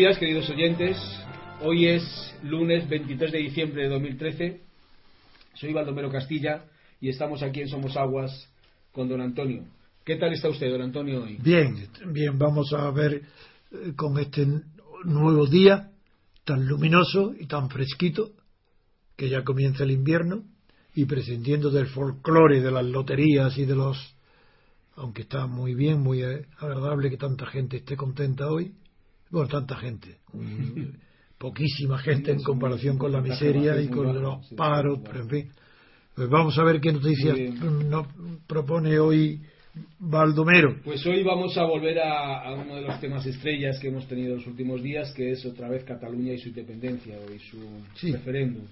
días, queridos oyentes. Hoy es lunes 23 de diciembre de 2013. Soy Baldomero Castilla y estamos aquí en Somos Aguas con don Antonio. ¿Qué tal está usted, don Antonio, hoy? Bien, bien, vamos a ver eh, con este nuevo día tan luminoso y tan fresquito que ya comienza el invierno y prescindiendo del folclore de las loterías y de los aunque está muy bien, muy eh, agradable que tanta gente esté contenta hoy, bueno, tanta gente, poquísima gente en comparación con la miseria y con los paros, pero en fin. Pues vamos a ver qué noticias nos propone hoy Baldomero. Pues hoy vamos a volver a, uno de los temas estrellas que hemos tenido en los últimos días, que es otra vez Cataluña y su independencia, y su referéndum.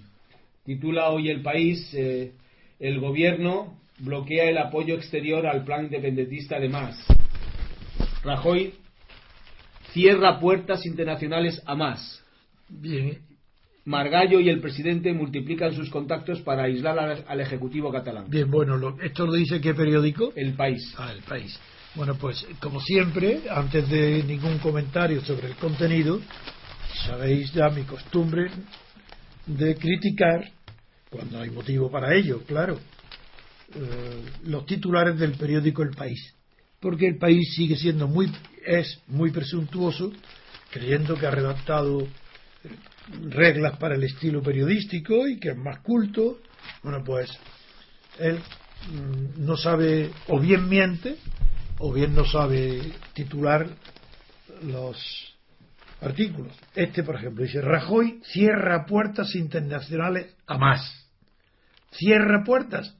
Titula hoy el país, eh, el gobierno bloquea el apoyo exterior al plan independentista de más. Rajoy cierra puertas internacionales a más. Bien. Margallo y el presidente multiplican sus contactos para aislar al, Ejecutivo catalán. Bien, bueno, ¿esto lo dice qué periódico? El País. Ah, el País. Bueno, pues como siempre, antes de ningún comentario sobre el contenido, sabéis ya mi costumbre de criticar, cuando hay motivo para ello, claro, eh, los titulares del periódico El País porque el país sigue siendo muy es muy presuntuoso creyendo que ha redactado eh, reglas para el estilo periodístico y que es más culto bueno pues él mm, no sabe o bien miente o bien no sabe titular los artículos. Este por ejemplo dice Rajoy cierra puertas internacionales a más cierra puertas.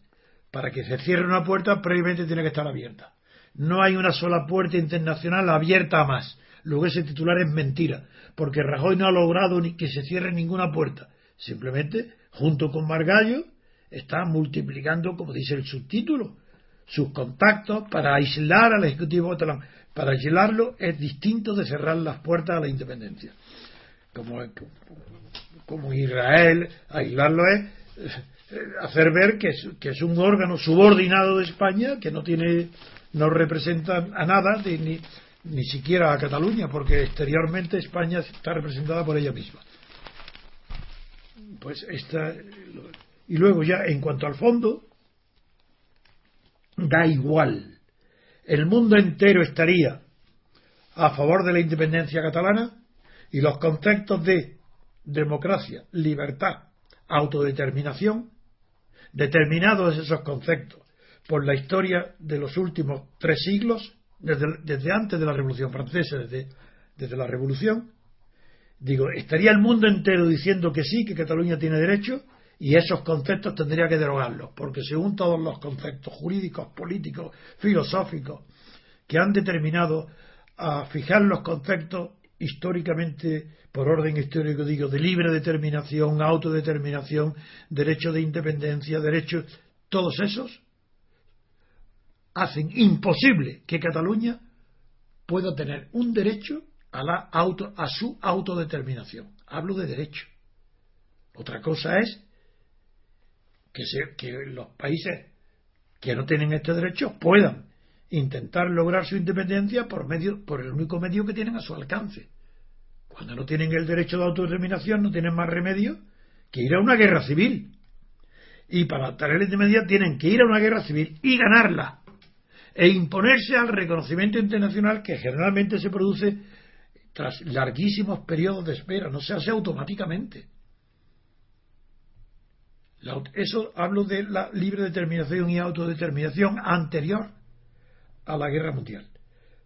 Para que se cierre una puerta previamente tiene que estar abierta no hay una sola puerta internacional abierta a más. Luego ese titular es mentira, porque Rajoy no ha logrado que se cierre ninguna puerta. Simplemente, junto con Margallo, está multiplicando, como dice el subtítulo, sus contactos para aislar al Ejecutivo catalán. Para aislarlo es distinto de cerrar las puertas a la independencia. Como, como Israel, aislarlo es eh, hacer ver que es un órgano subordinado de España, que no tiene no representan a nada, ni, ni siquiera a Cataluña, porque exteriormente España está representada por ella misma. Pues esta, y luego ya en cuanto al fondo, da igual. El mundo entero estaría a favor de la independencia catalana y los conceptos de democracia, libertad, autodeterminación, determinados esos conceptos por la historia de los últimos tres siglos, desde, antes de la Revolución Francesa, desde, desde la Revolución, digo, estaría el mundo entero diciendo que sí, que Cataluña tiene derecho, y esos conceptos tendría que derogarlos, porque según todos los conceptos jurídicos, políticos, filosóficos, que han determinado a fijar los conceptos históricamente, por orden histórico digo, de libre determinación, autodeterminación, derecho de independencia, derechos, todos esos hacen imposible que Cataluña pueda tener un derecho a, la auto, a su autodeterminación. Hablo de derecho. Otra cosa es que, que los países que no tienen este derecho puedan intentar lograr su independencia por medio por el único medio que tienen a su alcance. Cuando no tienen el derecho de autodeterminación no tienen más remedio que ir a una guerra civil. Y para obtener la independencia tienen que ir a una guerra civil y ganarla. E imponerse al reconocimiento internacional que generalmente se produce tras larguísimos periodos de espera, no se hace automáticamente. Eso hablo de la libre determinación y autodeterminación anterior a la guerra mundial.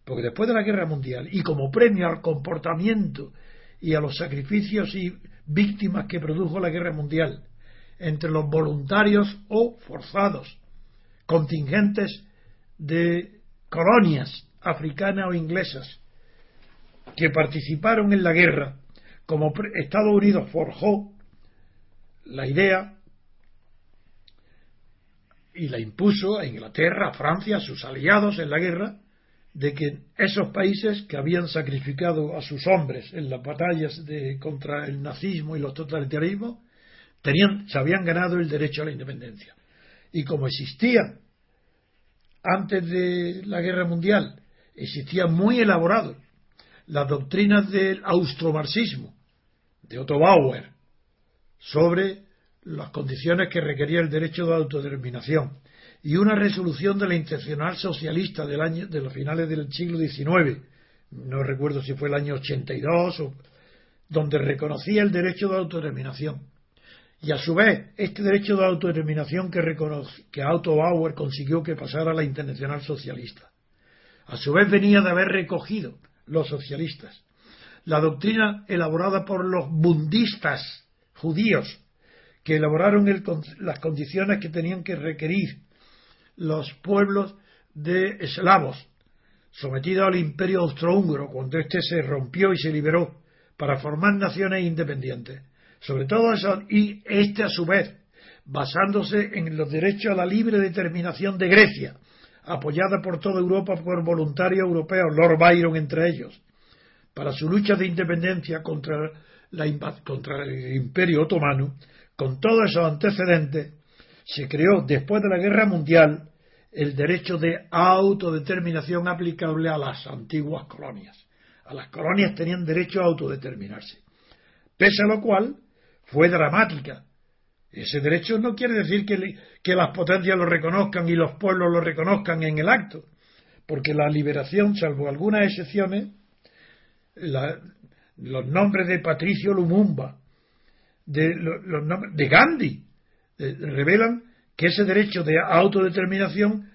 Porque después de la guerra mundial, y como premio al comportamiento y a los sacrificios y víctimas que produjo la guerra mundial, entre los voluntarios o forzados, contingentes de colonias africanas o inglesas que participaron en la guerra, como Estados Unidos forjó la idea y la impuso a Inglaterra, a Francia, a sus aliados en la guerra, de que esos países que habían sacrificado a sus hombres en las batallas de, contra el nazismo y los totalitarismos, tenían, se habían ganado el derecho a la independencia. Y como existía antes de la guerra mundial, existía muy elaborado las doctrinas del austromarxismo de Otto Bauer sobre las condiciones que requería el derecho de autodeterminación y una resolución de la Internacional Socialista del año, de los finales del siglo XIX, no recuerdo si fue el año 82, o, donde reconocía el derecho de autodeterminación. Y a su vez, este derecho de autodeterminación que, que Otto Bauer consiguió que pasara a la Internacional Socialista, a su vez venía de haber recogido los socialistas la doctrina elaborada por los bundistas judíos que elaboraron las condiciones que tenían que requerir los pueblos de eslavos sometidos al imperio austrohúngaro cuando éste se rompió y se liberó para formar naciones independientes. Sobre todo eso, y este a su vez, basándose en los derechos a la libre determinación de Grecia, apoyada por toda Europa por voluntarios europeos, Lord Byron entre ellos, para su lucha de independencia contra, la, contra el imperio otomano, con todos esos antecedentes, se creó después de la guerra mundial el derecho de autodeterminación aplicable a las antiguas colonias. A las colonias tenían derecho a autodeterminarse. Pese a lo cual, fue dramática. Ese derecho no quiere decir que, las potencias lo reconozcan y los pueblos lo reconozcan en el acto, porque la liberación, salvo algunas excepciones, los nombres de Patricio Lumumba, de Gandhi, eh, revelan que ese derecho de autodeterminación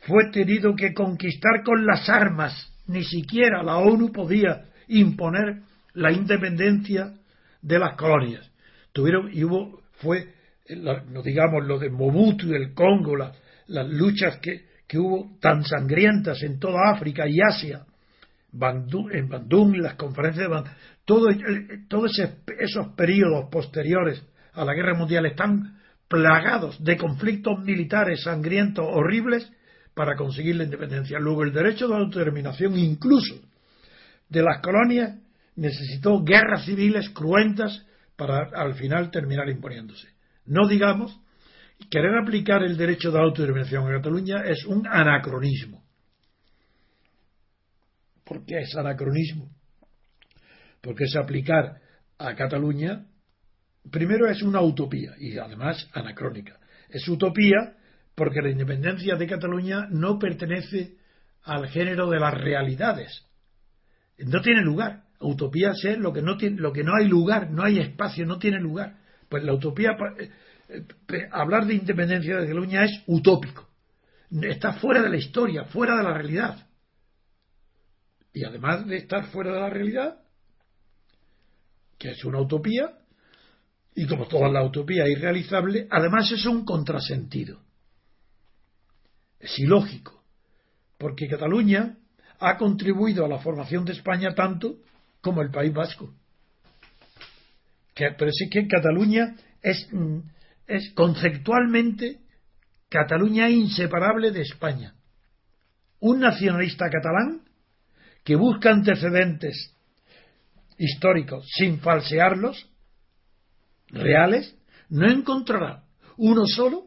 fue tenido que conquistar con las armas. Ni siquiera la ONU podía imponer la independencia de las colonias. Tuvieron y hubo fue no digamos lo de Mobutu y el Congo, las luchas que, que, hubo tan sangrientas en toda África y Asia, en Bandung, las conferencias de Bandung, todos todo esos periodos posteriores a la guerra mundial están plagados de conflictos militares sangrientos, horribles, para conseguir la independencia. Luego el derecho de autodeterminación, incluso de las colonias, necesitó guerras civiles cruentas para al final terminar imponiéndose. No digamos, querer aplicar el derecho de autodeterminación a Cataluña es un anacronismo. ¿Por qué es anacronismo? Porque es aplicar a Cataluña, primero es una utopía y además anacrónica. Es utopía porque la independencia de Cataluña no pertenece al género de las realidades. No tiene lugar. Utopía es lo que no tiene, lo que no hay lugar, no hay espacio, no tiene lugar. Pues la utopía, eh, eh, hablar de independencia de Cataluña es utópico. Está fuera de la historia, fuera de la realidad. Y además de estar fuera de la realidad, que es una utopía, y como toda la utopía irrealizable, además es un contrasentido. Es ilógico, porque Cataluña ha contribuido a la formación de España tanto como el País Vasco. Que, pero sí que Cataluña es, mm, es conceptualmente Cataluña inseparable de España. Un nacionalista catalán que busca antecedentes históricos sin falsearlos, reales, no encontrará uno solo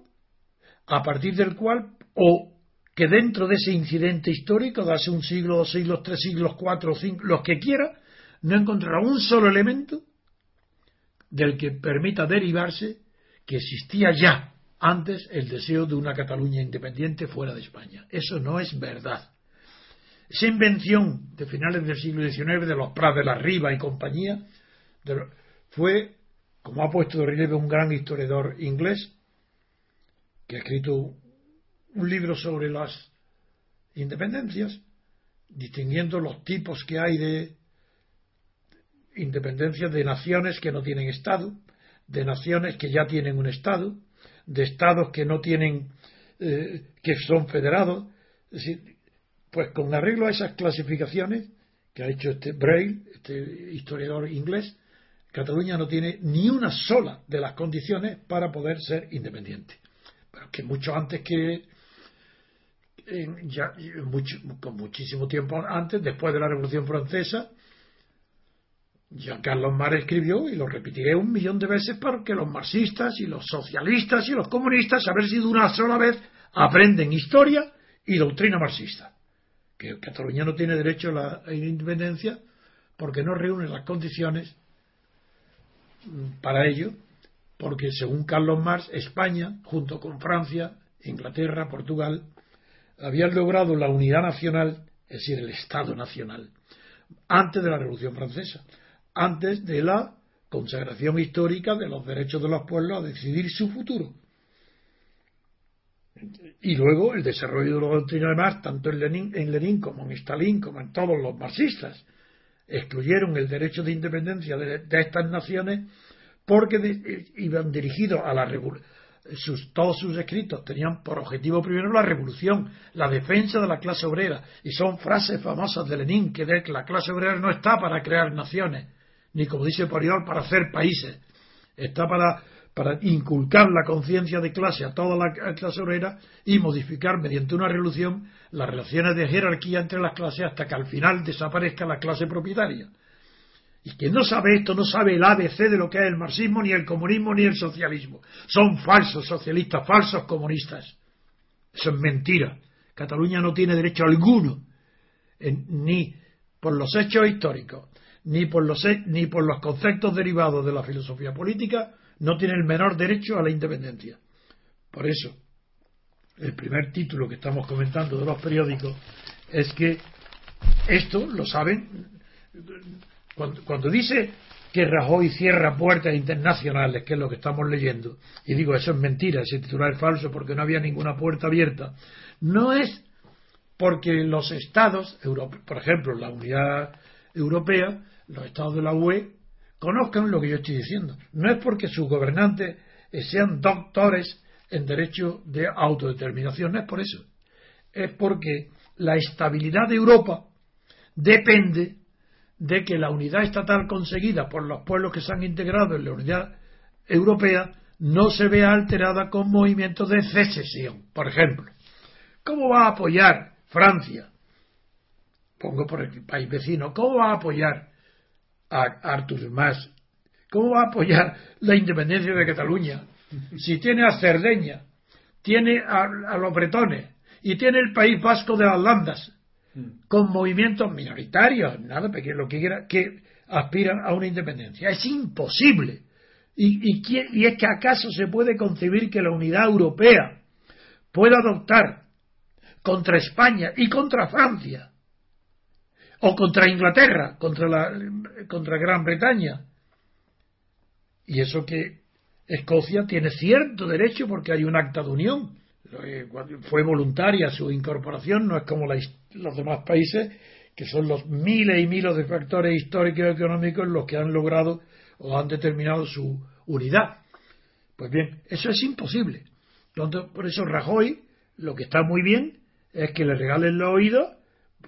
a partir del cual o que dentro de ese incidente histórico, de hace un siglo, dos siglos, tres siglos, cuatro, cinco, los que quiera, no encontrará un solo elemento del que permita derivarse que existía ya antes el deseo de una Cataluña independiente fuera de España. Eso no es verdad. Esa invención de finales del siglo XIX de los Pras de la Riva y compañía fue, como ha puesto de relieve un gran historiador inglés, que ha escrito un libro sobre las independencias, distinguiendo los tipos que hay de independencias de naciones que no tienen Estado, de naciones que ya tienen un Estado, de Estados que no tienen, eh, que son federados. pues con arreglo a esas clasificaciones que ha hecho este Braille, este historiador inglés, Cataluña no tiene ni una sola de las condiciones para poder ser independiente. Pero que mucho antes que ya con muchísimo tiempo antes, después de la Revolución Francesa, Jean Carlos Mar escribió, y lo repetiré un millón de veces, para que los marxistas y los socialistas y los comunistas, haber sido una sola vez, aprenden historia y doctrina marxista. Que Cataluña no tiene derecho a la independencia porque no reúne las condiciones mm, para ello, porque según Carlos Marx, España, junto con Francia, Inglaterra, Portugal, habían logrado la unidad nacional, es decir, el Estado nacional, antes de la Revolución Francesa, antes de la consagración histórica de los derechos de los pueblos a decidir su futuro. Y luego el desarrollo de la doctrina de tanto en Lenin, en Lenin como en Stalin, como en todos los marxistas, excluyeron el derecho de independencia de, estas naciones porque iban dirigidos a la revolución todos sus escritos tenían por objetivo primero la revolución, la defensa de la clase obrera, y son frases famosas de Lenin que de que la clase obrera no está para crear naciones, ni como dice Poriol, para hacer países, está para, para inculcar la conciencia de clase a toda la clase obrera y modificar mediante una revolución las relaciones de jerarquía entre las clases hasta que al final desaparezca la clase propietaria. Y quien no sabe esto no sabe el ABC de lo que es el marxismo, ni el comunismo, ni el socialismo. Son falsos socialistas, falsos comunistas. Eso es mentira. Cataluña no tiene derecho alguno, ni por los hechos históricos, ni por los, ni por los conceptos derivados de la filosofía política, no tiene el menor derecho a la independencia. Por eso, el primer título que estamos comentando de los periódicos es que esto lo saben cuando, dice que Rajoy cierra puertas internacionales, que es lo que estamos leyendo, y digo, eso es mentira, ese titular es falso porque no había ninguna puerta abierta, no es porque los estados, por ejemplo, la unidad europea, los estados de la UE, conozcan lo que yo estoy diciendo. No es porque sus gobernantes sean doctores en derecho de autodeterminación, no es por eso. Es porque la estabilidad de Europa depende de que la unidad estatal conseguida por los pueblos que se han integrado en la unidad europea no se vea alterada con movimientos de secesión. Por ejemplo, ¿cómo va a apoyar Francia? Pongo por el país vecino, ¿cómo va a apoyar a Artur Mas? ¿Cómo va a apoyar la independencia de Cataluña? Si tiene a Cerdeña, tiene a, a los bretones y tiene el País Vasco de las Landas, con movimientos minoritarios, nada, porque lo que quiera, que aspiran a una independencia. Es imposible. Y, y, es que acaso se puede concebir que la unidad europea pueda adoptar contra España y contra Francia, o contra Inglaterra, contra, la, contra Gran Bretaña. Y eso que Escocia tiene cierto derecho porque hay un acta de unión, eh, fue voluntaria su incorporación, no es como los demás países, que son los miles y miles de factores históricos y económicos los que han logrado o han determinado su unidad. Pues bien, eso es imposible. por eso Rajoy lo que está muy bien es que le regalen los oídos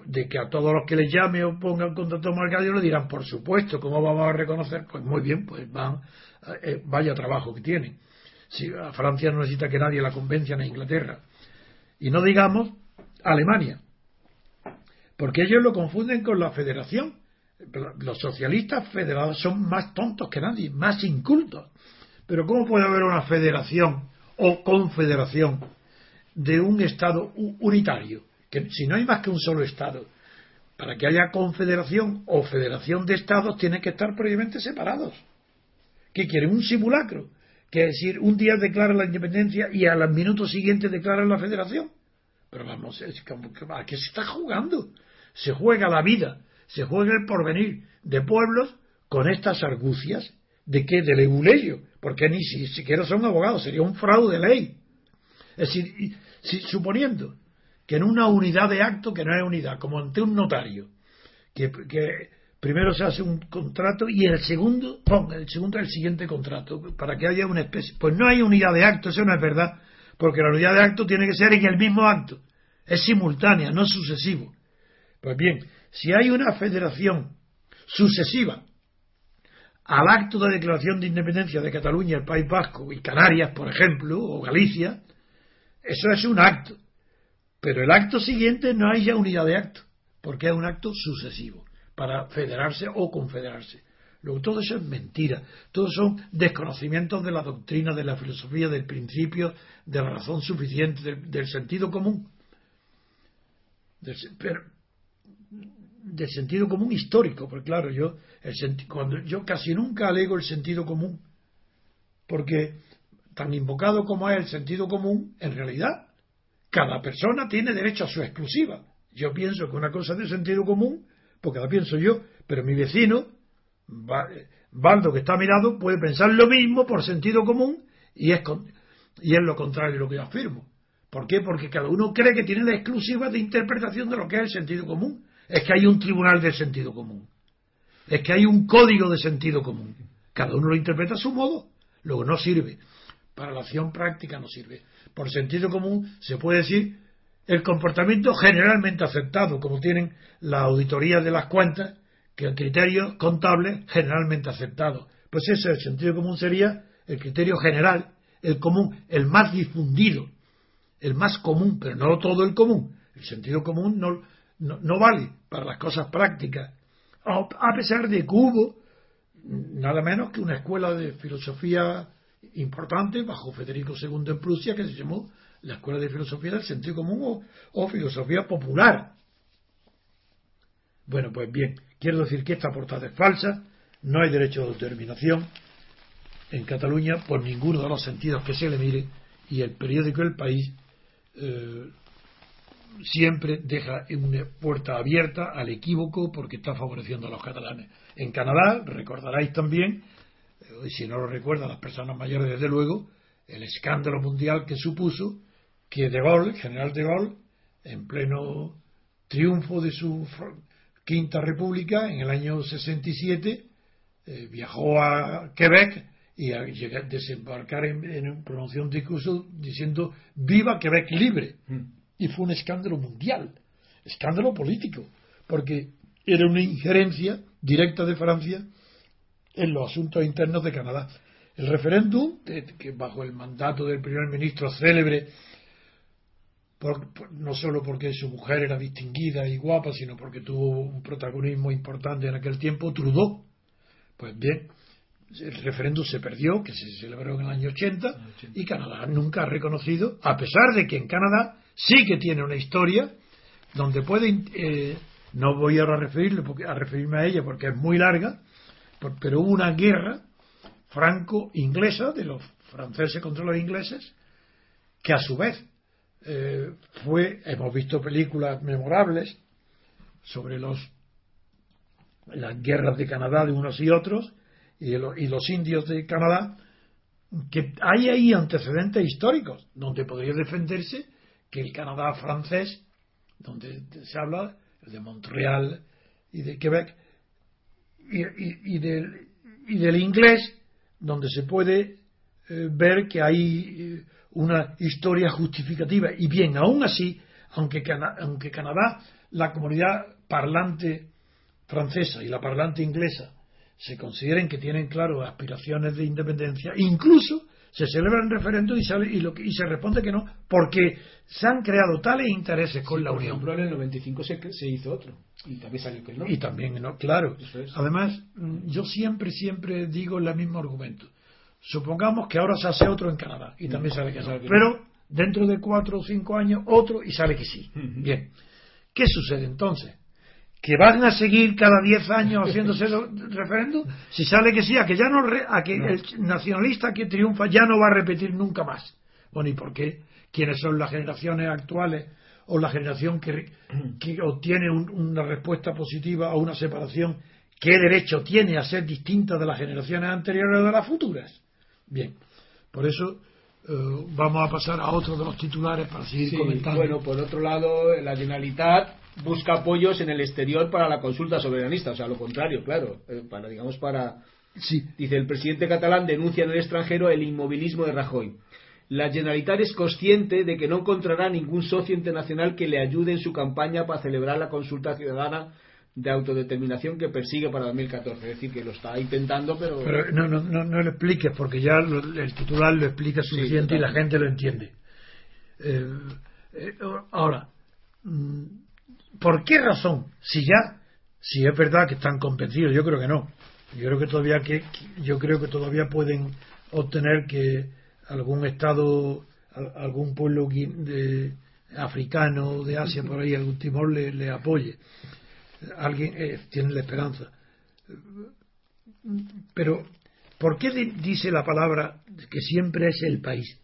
de que a todos los que les llame o pongan contrato marcario le dirán, por supuesto, ¿cómo vamos a reconocer? Pues muy bien, pues van, eh, vaya trabajo que tienen. Si a Francia no necesita que nadie la convenza a Inglaterra. Y no digamos Alemania. Porque ellos lo confunden con la federación. Los socialistas federados son más tontos que nadie, más incultos. Pero ¿cómo puede haber una federación o confederación de un Estado unitario? Que si no hay más que un solo Estado, para que haya confederación o federación de Estados tienen que estar previamente separados. ¿Qué quieren? Un simulacro. Que es decir, un día declaran la independencia y a los minutos siguientes declaran la federación. Pero vamos, ¿a qué se está jugando? Se juega la vida, se juega el porvenir de pueblos con estas argucias de que del ebuleyo, porque ni siquiera son abogados, sería un fraude de ley. Es decir, si, suponiendo que en una unidad de acto, que no es unidad, como ante un notario, que, primero se hace un contrato y el segundo, pon, el segundo es el siguiente contrato, para que haya una especie. Pues no hay unidad de acto, eso no es verdad, porque la unidad de acto tiene que ser en el mismo acto, es simultánea, no sucesivo. Pues bien, si hay una federación sucesiva al acto de declaración de independencia de Cataluña, el País Vasco y Canarias, por ejemplo, o Galicia, eso es un acto. Pero el acto siguiente no hay ya unidad de acto, porque es un acto sucesivo para federarse o confederarse. Luego, todo eso es mentira. Todos son desconocimientos de la doctrina, de la filosofía, del principio, de la razón suficiente, del, sentido común. Del, del sentido común histórico, porque claro, yo, cuando, yo casi nunca alego el sentido común, porque tan invocado como es el sentido común, en realidad, cada persona tiene derecho a su exclusiva. Yo pienso que una cosa de sentido común, porque la pienso yo, pero mi vecino, Baldo, que está mirado, puede pensar lo mismo por sentido común y es, y es lo contrario de lo que yo afirmo. ¿Por qué? Porque cada uno cree que tiene la exclusiva de interpretación de lo que es el sentido común. Es que hay un tribunal de sentido común. Es que hay un código de sentido común. Cada uno lo interpreta a su modo. Luego no sirve para la acción práctica no sirve. Por sentido común se puede decir el comportamiento generalmente aceptado, como tienen la auditoría de las cuentas, que el criterio contable generalmente aceptado. Pues ese el sentido común sería el criterio general, el común, el más difundido, el más común, pero no todo el común. El sentido común no, no, vale para las cosas prácticas, a pesar de que hubo nada menos que una escuela de filosofía importante bajo Federico II en Prusia que se llamó la Escuela de Filosofía del Sentido Común o, Filosofía Popular. Bueno, pues bien, quiero decir que esta portada es falsa, no hay derecho de determinación en Cataluña por ninguno de los sentidos que se le mire y el periódico El País eh, siempre deja una puerta abierta al equívoco porque está favoreciendo a los catalanes. En Canadá, recordaréis también, y si no lo recuerdan las personas mayores, desde luego, el escándalo mundial que supuso que De Gaulle, general De Gaulle, en pleno triunfo de su quinta república, en el año 67, eh, viajó a Quebec y a llegar, desembarcar en, en un pronunciación discurso diciendo viva Quebec libre. Mm. Y fue un escándalo mundial, escándalo político, porque era una injerencia directa de Francia en los asuntos internos de Canadá. El referéndum, que bajo el mandato del primer ministro célebre, no solo porque su mujer era distinguida y guapa, sino porque tuvo un protagonismo importante en aquel tiempo, Trudeau. Pues bien, el referéndum se perdió, que se celebró en el año 80, y Canadá nunca ha reconocido, a pesar de que en Canadá sí que tiene una historia donde puede, eh, no voy ahora a, referirle porque, a referirme a ella porque es muy larga, pero hubo una guerra franco-inglesa de los franceses contra los ingleses, que a su vez eh, fue, hemos visto películas memorables sobre los las guerras de Canadá de unos y otros y, y los indios de Canadá, que hay ahí antecedentes históricos donde podría defenderse que el Canadá francés, donde se habla de Montreal y de Quebec, y, y, del, y del, inglés, donde se puede eh, ver que hay eh, una historia justificativa. Y bien, aún así, aunque, aunque Canadá, la comunidad parlante francesa y la parlante inglesa se consideren que tienen, claro, aspiraciones de independencia, incluso se celebran referéndum y, sale, y, lo y se responde que no, porque se han creado tales intereses con la Unión. Por ejemplo, en el 95 se, se, hizo otro. Y también salió que no. Y también, no, claro. Además, mm, yo siempre, siempre digo el mismo argumento. Supongamos que ahora se hace otro en Canadá y también sale que no. Pero dentro de cuatro o cinco años otro y sale que sí. Bien. ¿Qué sucede entonces? Que van a seguir cada 10 años haciéndose referéndum, si sale que sí, a que ya no, a que el nacionalista que triunfa ya no va a repetir nunca más. Bueno, ¿y por qué? ¿Quiénes son las generaciones actuales o la generación que, que obtiene una respuesta positiva a una separación? ¿Qué derecho tiene a ser distinta de las generaciones anteriores o de las futuras? Bien, por eso eh, vamos a pasar a otro de los titulares para seguir comentando. Bueno, por otro lado, la Generalitat busca apoyos en el exterior para la consulta soberanista, o sea, lo contrario, claro, eh, para digamos para sí. dice el presidente catalán denuncia en el extranjero el inmovilismo de Rajoy. La Generalitat es consciente de que no encontrará ningún socio internacional que le ayude en su campaña para celebrar la consulta ciudadana de autodeterminación que persigue para 2014. Es decir, que lo está intentando, pero. Pero no, no, no, no lo expliques, porque ya el titular lo explica suficiente y la gente lo entiende. Eh, eh, ahora, mm, ¿por qué razón? Si ya, si es verdad que están convencidos, yo creo que no. Yo creo que todavía que yo creo que todavía pueden obtener que algún estado, algún pueblo de, africano de Asia por ahí, algún Timor le, apoye alguien eh, tiene la esperanza. Pero, ¿por qué dice la palabra que siempre es el país?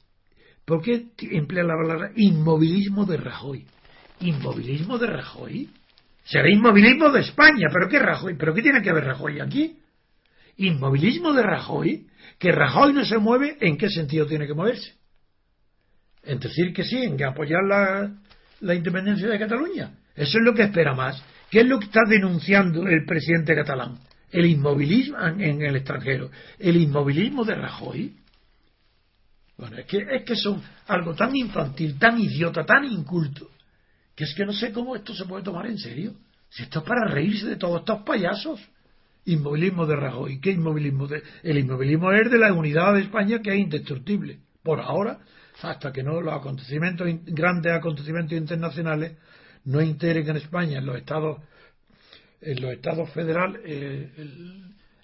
¿Por qué emplea la palabra inmovilismo de Rajoy? ¿Inmovilismo de Rajoy? Será inmovilismo de España, pero ¿qué Rajoy? ¿Pero qué tiene que ver Rajoy aquí? ¿Inmovilismo de Rajoy? Que Rajoy no se mueve, ¿en qué sentido tiene que moverse? En decir que sí, en apoyar la, la independencia de Cataluña. Eso es lo que espera más. ¿Qué es lo que está denunciando el presidente catalán? El inmovilismo en el extranjero. El inmovilismo de Rajoy. Bueno, es que, es que son algo tan infantil, tan idiota, tan inculto, que es que no sé cómo esto se puede tomar en serio. Si esto es para reírse de todos estos payasos. Inmovilismo de Rajoy. ¿Qué inmovilismo? De, el inmovilismo es de la unidad de España que es indestructible. Por ahora, hasta que no los acontecimientos, grandes acontecimientos internacionales no integren en España en los estados en los estados federales eh,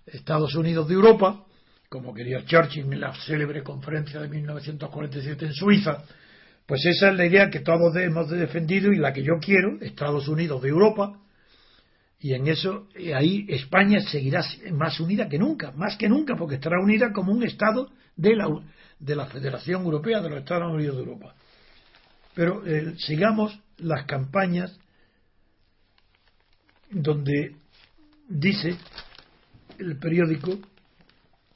Estados Unidos de Europa como quería Churchill en la célebre conferencia de 1947 en Suiza pues esa es la idea que todos hemos defendido y la que yo quiero Estados Unidos de Europa. Y en eso ahí España seguirá más unida que nunca más que nunca porque estará unida como un estado de la de la Federación Europea de los Estados Unidos de Europa. Pero eh, sigamos las campañas donde dice el periódico,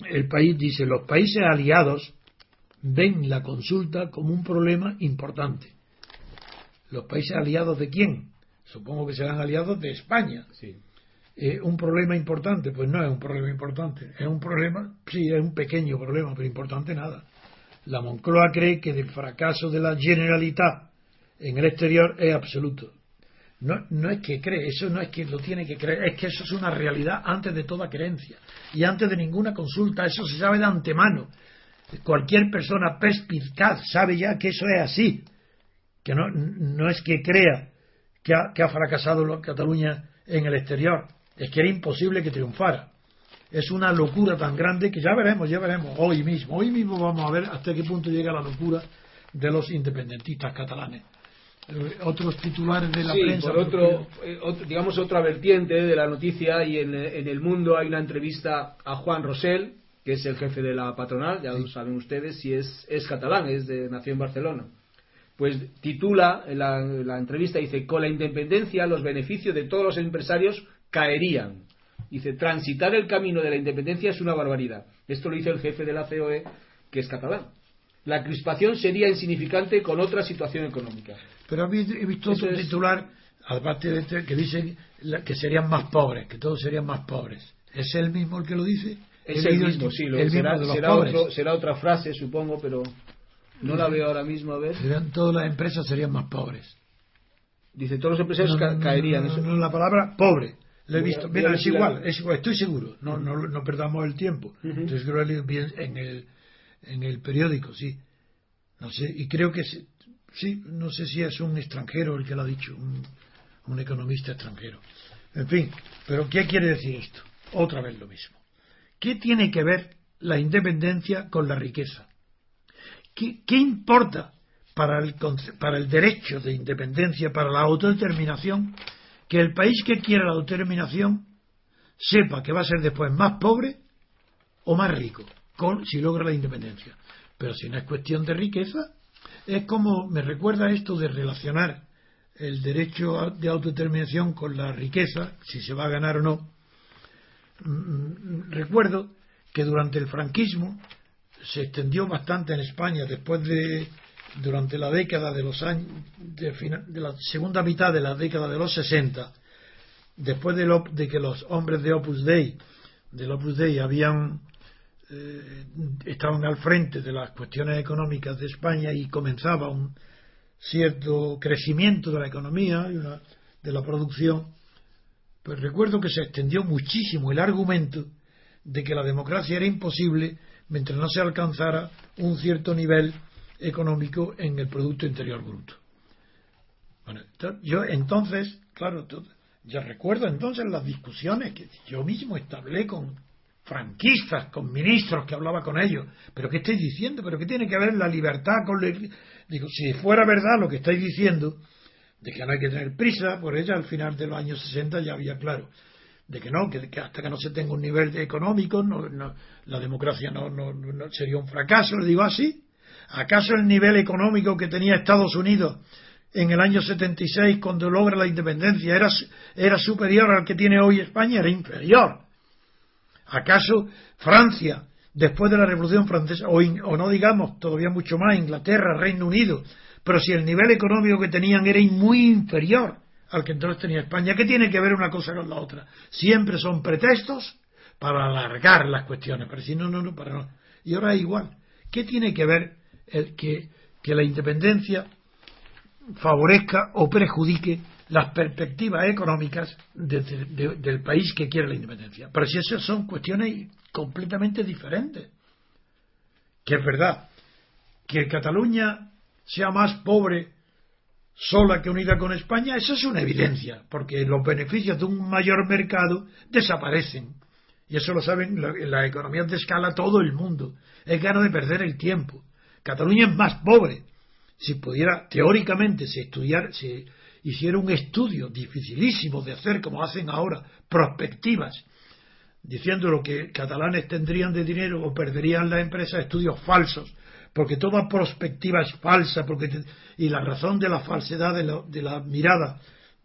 el país dice, los países aliados ven la consulta como un problema importante. ¿Los países aliados de quién? Supongo que serán aliados de España. Sí. Eh, ¿Un problema importante? Pues no es un problema importante. Es un problema, sí, es un pequeño problema, pero importante nada. La Moncloa cree que el fracaso de la Generalitat en el exterior es absoluto. No, no es que cree, eso no es que lo tiene que creer, es que eso es una realidad antes de toda creencia y antes de ninguna consulta, eso se sabe de antemano. Cualquier persona perspicaz sabe ya que eso es así, que no, no es que crea que ha, que ha fracasado Cataluña en el exterior, es que era imposible que triunfara. Es una locura tan grande que ya veremos, ya veremos, hoy mismo, hoy mismo vamos a ver hasta qué punto llega la locura de los independentistas catalanes. Eh, otros titulares de la prensa. Por eh, otro, digamos, otra vertiente de la noticia, y en, el mundo hay una entrevista a Juan Rosell, que es el jefe de la patronal, ya lo saben ustedes, si es, es catalán, es de, nació en Barcelona. Pues titula la, la entrevista, dice, con la independencia los beneficios de todos los empresarios caerían. Dice, transitar el camino de la independencia es una barbaridad. Esto lo dice el jefe de la COE, que es catalán la crispación sería insignificante con otra situación económica. Pero he visto otro titular, aparte de este, que dice que serían más pobres, que todos serían más pobres. ¿Es el mismo el que lo dice? Es el, mismo, sí. será, otra frase, supongo, pero no la veo ahora mismo. A ver. todas las empresas serían más pobres. Dice, todos los empresarios caerían. No, la palabra pobre. Lo he visto. Mira, es igual, es igual, estoy seguro. No, no, no perdamos el tiempo. Entonces creo que en el en el periódico, sí. No sé, y creo que sí, no sé si es un extranjero el que lo ha dicho, un, economista extranjero. En fin, pero ¿qué quiere decir esto? Otra vez lo mismo. ¿Qué tiene que ver la independencia con la riqueza? ¿Qué, importa para el, para el derecho de independencia, para la autodeterminación, que el país que quiera la autodeterminación sepa que va a ser después más pobre o más rico, con, si logra la independencia. Pero si no es cuestión de riqueza, es como me recuerda esto de relacionar el derecho de autodeterminación con la riqueza, si se va a ganar o no. Mm, recuerdo que durante el franquismo se extendió bastante en España después de durante la década de los años de, la segunda mitad de la década de los 60 después de, de que los hombres de Opus Dei del Opus Dei habían eh, estaban al frente de las cuestiones económicas de España y comenzaba un cierto crecimiento de la economía y de la producción, pues recuerdo que se extendió muchísimo el argumento de que la democracia era imposible mientras no se alcanzara un cierto nivel económico en el Producto Interior Bruto. Bueno, yo entonces, claro, ya recuerdo entonces las discusiones que yo mismo establé con franquistas, con ministros que hablaba con ellos. ¿Pero qué estáis diciendo? ¿Pero qué tiene que ver la libertad con Digo, si fuera verdad lo que estáis diciendo, de que no hay que tener prisa, por ella al final de los años 60 ya había claro, de que no, que, hasta que no se tenga un nivel económico, no, la democracia no, no, sería un fracaso, le digo así. ¿Acaso el nivel económico que tenía Estados Unidos en el año 76 cuando logra la independencia era, era superior al que tiene hoy España? Era inferior. ¿Acaso Francia, después de la Revolución Francesa, o, no digamos todavía mucho más, Inglaterra, Reino Unido, pero si el nivel económico que tenían era muy inferior al que entonces tenía España, ¿qué tiene que ver una cosa con la otra? Siempre son pretextos para alargar las cuestiones, pero si no, no, no, para no. Y ahora es igual. ¿Qué tiene que ver el que, que la independencia favorezca o perjudique las perspectivas económicas del país que quiere la independencia. Pero si esas son cuestiones completamente diferentes. Que es verdad que Cataluña sea más pobre sola que unida con España, eso es una evidencia, porque los beneficios de un mayor mercado desaparecen. Y eso lo saben en la economía de escala todo el mundo. Es gano de perder el tiempo. Cataluña es más pobre. Si pudiera, teóricamente, si estudiar, si hiciera un estudio dificilísimo de hacer, como hacen ahora, prospectivas, diciendo lo que catalanes tendrían de dinero o perderían la empresa, estudios falsos, porque toda prospectiva es falsa, porque y la razón de la falsedad de la, mirada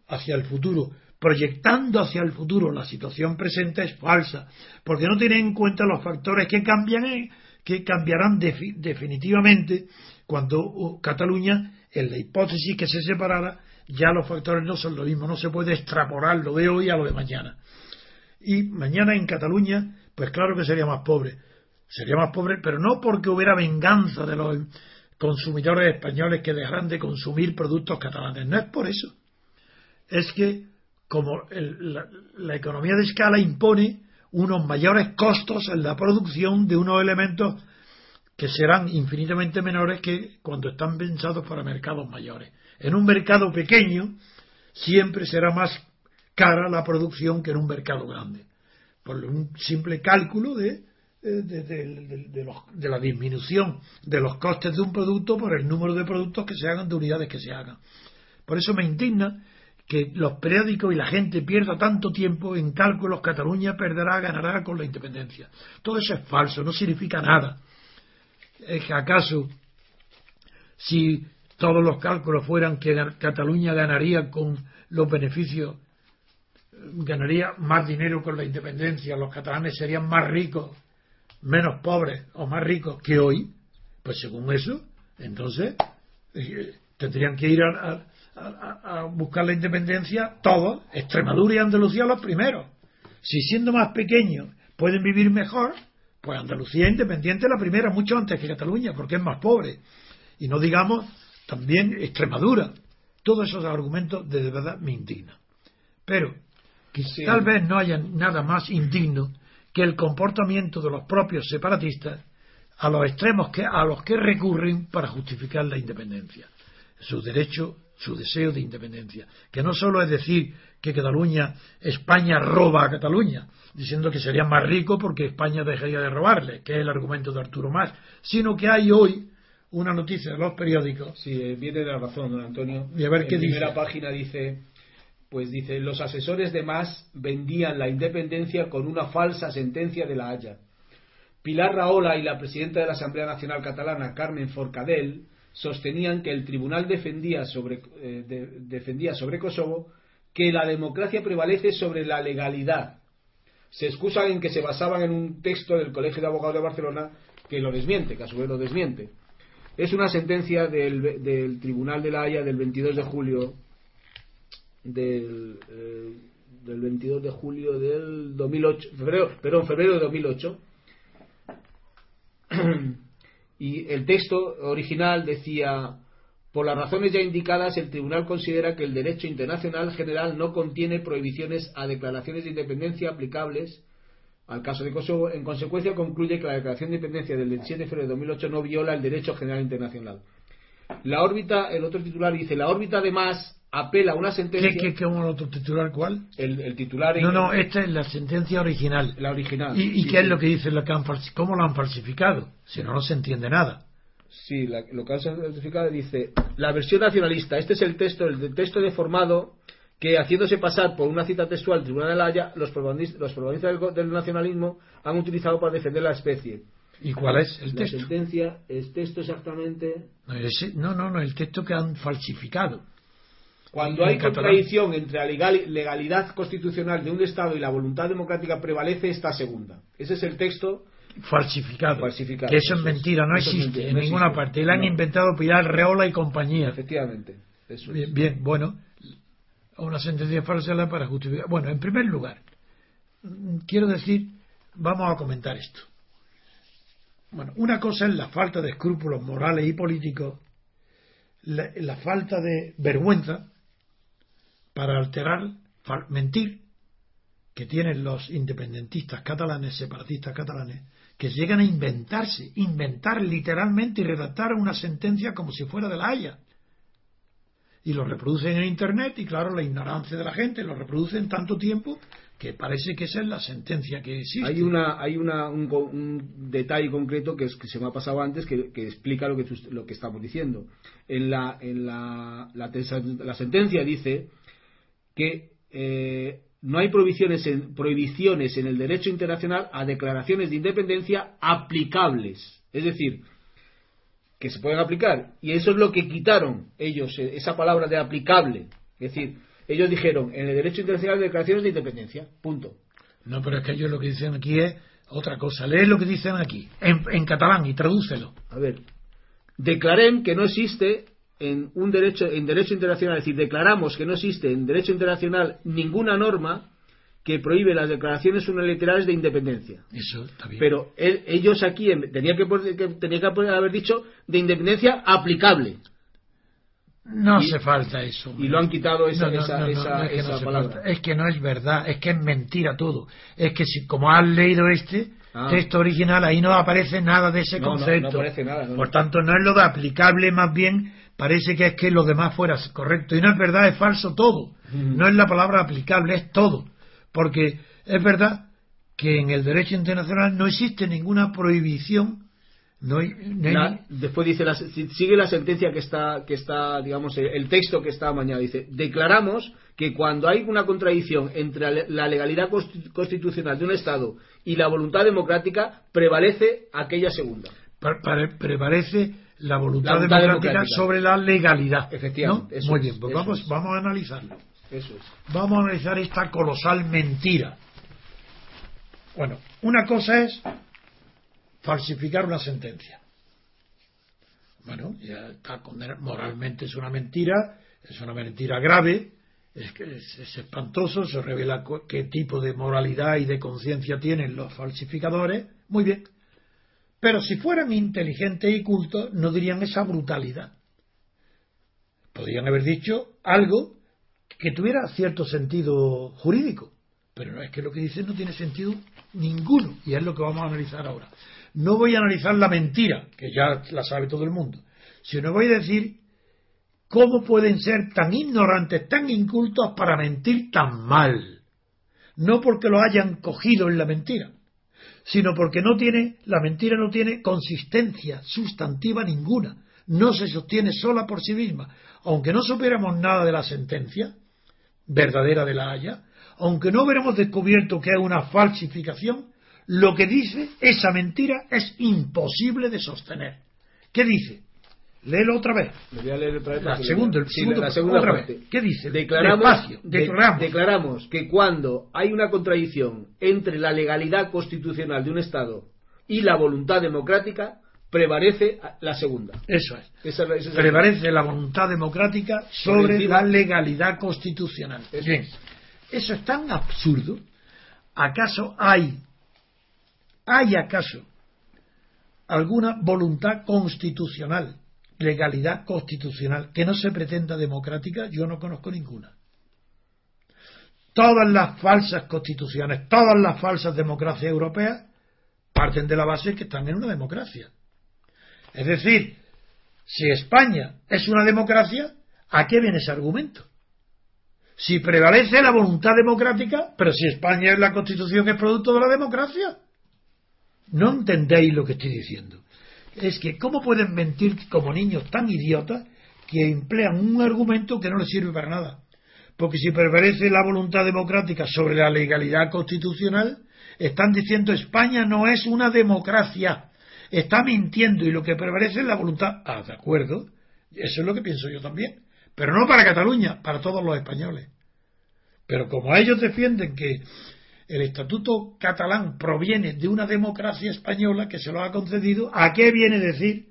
hacia el futuro, proyectando hacia el futuro la situación presente es falsa, porque no tiene en cuenta los factores que cambian, eh, que cambiarán definitivamente cuando uh, Cataluña, en la hipótesis que se separara, ya los factores no son lo mismo, no se puede extrapolar lo de hoy a lo de mañana. Y mañana en Cataluña, pues claro que sería más pobre. Sería más pobre, pero no porque hubiera venganza de los consumidores españoles que dejaran de consumir productos catalanes. No es por eso. Es que como la, la economía de escala impone unos mayores costos en la producción de unos elementos que serán infinitamente menores que cuando están pensados para mercados mayores en un mercado pequeño siempre será más cara la producción que en un mercado grande. Por un simple cálculo de, de, la disminución de los costes de un producto por el número de productos que se hagan, de unidades que se hagan. Por eso me indigna que los periódicos y la gente pierda tanto tiempo en cálculos Cataluña perderá, ganará con la independencia. Todo eso es falso, no significa nada. ¿Es acaso si todos los cálculos fueran que Cataluña ganaría con los beneficios, ganaría más dinero con la independencia, los catalanes serían más ricos, menos pobres o más ricos que hoy, pues según eso, entonces eh, tendrían que ir a, buscar la independencia todos, Extremadura y Andalucía los primeros. Si siendo más pequeños pueden vivir mejor, pues Andalucía independiente la primera, mucho antes que Cataluña, porque es más pobre. Y no digamos también Extremadura. Todos esos argumentos de verdad me indignan. Pero tal vez no haya nada más indigno que el comportamiento de los propios separatistas a los extremos que, a los que recurren para justificar la independencia, su derecho, su deseo de independencia, que no solo es decir que Cataluña, España roba a Cataluña, diciendo que sería más rico porque España dejaría de robarle, que es el argumento de Arturo Más, sino que hay hoy una noticia de los periódicos. Sí, viene de la razón, don Antonio. Y a ver en qué primera página dice pues dice, los asesores de Mas vendían la independencia con una falsa sentencia de la Haya. Pilar Rahola y la presidenta de la Asamblea Nacional Catalana, Carmen Forcadell, sostenían que el tribunal defendía sobre, eh, defendía sobre Kosovo que la democracia prevalece sobre la legalidad. Se excusan en que se basaban en un texto del Colegio de Abogados de Barcelona que lo desmiente, que a su vez lo desmiente. Es una sentencia del, del Tribunal de la Haya del 22 de julio del, eh, del 22 de julio del 2008, febrero, perdón, febrero de 2008. y el texto original decía, por las razones ya indicadas, el tribunal considera que el derecho internacional general no contiene prohibiciones a declaraciones de independencia aplicables al caso de Kosovo. En consecuencia, concluye que la declaración de independencia del 17 de febrero de 2008 no viola el derecho general internacional. La órbita, el otro titular dice, la órbita además apela a una sentencia. ¿Qué, qué, un otro titular cuál? El, titular. No, no, esta es la sentencia original. La original. ¿Y, qué es lo que dice? Lo que han, ¿Cómo lo han falsificado? Si no, no se entiende nada. Sí, lo que han falsificado dice la versión nacionalista. Este es el texto, el texto deformado que haciéndose pasar por una cita textual del Tribunal de la Haya, los protagonistas, del, nacionalismo han utilizado para defender la especie. ¿Y cuál es el texto? La sentencia, el texto exactamente. No, no, no, el texto que han falsificado. Cuando hay contradicción entre la legalidad constitucional de un Estado y la voluntad democrática prevalece esta segunda. Ese es el texto falsificado. Que eso, es mentira, no existe en ninguna parte. Le han inventado Pilar Reola y compañía. Efectivamente. bien, bien, bueno, una sentencia falsa para justificar. Bueno, en primer lugar, quiero decir, vamos a comentar esto. Bueno, una cosa es la falta de escrúpulos morales y políticos, la falta de vergüenza para alterar, mentir, que tienen los independentistas catalanes, separatistas catalanes, que llegan a inventarse, inventar literalmente y redactar una sentencia como si fuera de la Haya. Y lo reproducen en Internet y claro, la ignorancia de la gente lo reproducen tanto tiempo que parece que esa es la sentencia que existe. Hay una hay una, un, detalle concreto que, es, que se me ha pasado antes que, explica lo que, lo que estamos diciendo. En la, en la, la sentencia dice que eh, no hay prohibiciones en, prohibiciones en el derecho internacional a declaraciones de independencia aplicables. Es decir, que se pueden aplicar. Y eso es lo que quitaron ellos, eh, esa palabra de aplicable. Es decir, ellos dijeron en el derecho internacional de declaraciones de independencia. Punto. No, pero es que ellos lo que dicen aquí es otra cosa. Lee lo que dicen aquí, en, en catalán, y tradúcelo. A ver. Declaren que no existe en un derecho en derecho internacional, es decir, declaramos que no existe en derecho internacional ninguna norma que prohíbe las declaraciones unilaterales de independencia. Eso está bien. Pero ellos aquí tenía que, tenía que haber dicho de independencia aplicable. No hace falta eso. Y lo han quitado esa, palabra. Es que no es verdad, es que es mentira todo. Es que si, como has leído este ah. texto original, ahí no aparece nada de ese concepto. Por tanto, no es lo de aplicable, más bien parece que es que lo demás fuera correcto. Y no es verdad, es falso todo. No es la palabra aplicable, es todo. Porque es verdad que en el derecho internacional no existe ninguna prohibición. No después dice, sigue la sentencia que está, que está, digamos, el texto que está mañana. Dice, declaramos que cuando hay una contradicción entre la legalidad constitucional de un Estado y la voluntad democrática, prevalece aquella segunda. prevalece la voluntad, democrática, sobre la legalidad. Efectivamente. Muy bien, pues vamos, vamos a analizarlo. Eso es. Vamos a analizar esta colosal mentira. Bueno, una cosa es falsificar una sentencia. Bueno, ya está moralmente es una mentira, es una mentira grave, es, que es espantoso, se revela qué tipo de moralidad y de conciencia tienen los falsificadores. Muy bien. Pero si fueran inteligentes y cultos, no dirían esa brutalidad. Podrían haber dicho algo que tuviera cierto sentido jurídico. Pero no es que lo que dicen no tiene sentido ninguno. Y es lo que vamos a analizar ahora. No voy a analizar la mentira, que ya la sabe todo el mundo, sino voy a decir cómo pueden ser tan ignorantes, tan incultos para mentir tan mal. No porque lo hayan cogido en la mentira, sino porque no tiene, la mentira no tiene consistencia sustantiva ninguna, no se sostiene sola por sí misma. Aunque no supiéramos nada de la sentencia, verdadera de la Haya, aunque no hubiéramos descubierto que es una falsificación, lo que dice esa mentira es imposible de sostener. ¿Qué dice? Léelo otra vez. voy a leer otra vez la, segunda, el segundo, la segunda parte. ¿Qué dice? Declaramos, declaramos. declaramos que cuando hay una contradicción entre la legalidad constitucional de un Estado y la voluntad democrática, prevalece la segunda. Eso es. prevalece la voluntad democrática sobre la legalidad constitucional. Bien. Eso es tan absurdo. ¿Acaso hay, hay acaso alguna voluntad constitucional, legalidad constitucional, que no se pretenda democrática? Yo no conozco ninguna. Todas las falsas constituciones, todas las falsas democracias europeas parten de la base que están en una democracia. Es decir, si España es una democracia, ¿a qué viene ese argumento? Si prevalece la voluntad democrática, pero si España es la constitución es producto de la democracia. No entendéis lo que estoy diciendo. Es que, ¿cómo pueden mentir como niños tan idiotas que emplean un argumento que no les sirve para nada? Porque si prevalece la voluntad democrática sobre la legalidad constitucional, están diciendo España no es una democracia está mintiendo y lo que prevalece es la voluntad. Ah, de acuerdo, eso es lo que pienso yo también. Pero no para Cataluña, para todos los españoles. Pero como ellos defienden que el estatuto catalán proviene de una democracia española que se lo ha concedido, ¿a qué viene decir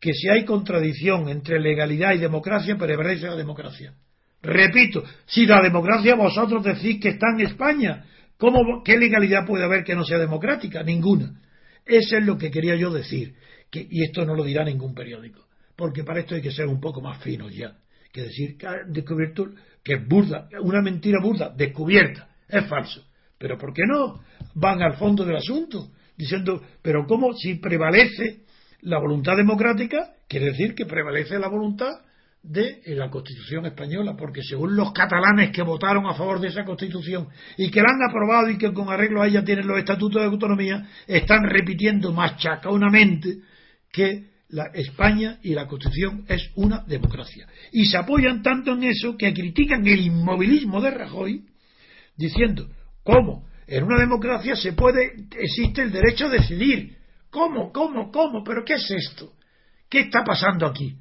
que si hay contradicción entre legalidad y democracia, prevalece la democracia? Repito, si la democracia vosotros decís que está en España, ¿cómo, ¿qué legalidad puede haber que no sea democrática? Ninguna. Eso es lo que quería yo decir. Que, y esto no lo dirá ningún periódico. Porque para esto hay que ser un poco más finos ya. Que decir que descubierto que es burda, una mentira burda, descubierta, es falso. Pero ¿por qué no van al fondo del asunto? Diciendo, pero ¿cómo si prevalece la voluntad democrática? Quiere decir que prevalece la voluntad de la Constitución española, porque según los catalanes que votaron a favor de esa Constitución y que la han aprobado y que con arreglo a ella tienen los estatutos de autonomía, están repitiendo machacaunamente que la España y la Constitución es una democracia. Y se apoyan tanto en eso que critican el inmovilismo de Rajoy, diciendo, ¿cómo? En una democracia se puede, existe el derecho a decidir. ¿Cómo? ¿Cómo? ¿Cómo? ¿Pero qué es esto? ¿Qué está pasando aquí?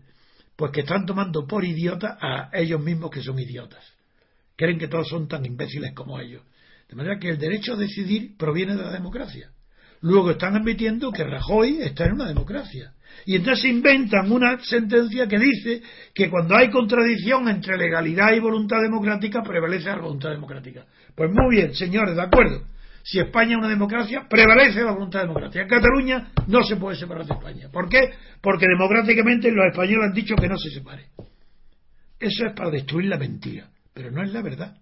Pues que están tomando por idiotas a ellos mismos que son idiotas. Creen que todos son tan imbéciles como ellos. De manera que el derecho a decidir proviene de la democracia. Luego están admitiendo que Rajoy está en una democracia. Y entonces inventan una sentencia que dice que cuando hay contradicción entre legalidad y voluntad democrática, prevalece la voluntad democrática. Pues muy bien, señores, de acuerdo si España es una democracia, prevalece la voluntad democrática. En Cataluña no se puede separar de España. ¿Por qué? Porque democráticamente los españoles han dicho que no se separe. Eso es para destruir la mentira, pero no es la verdad.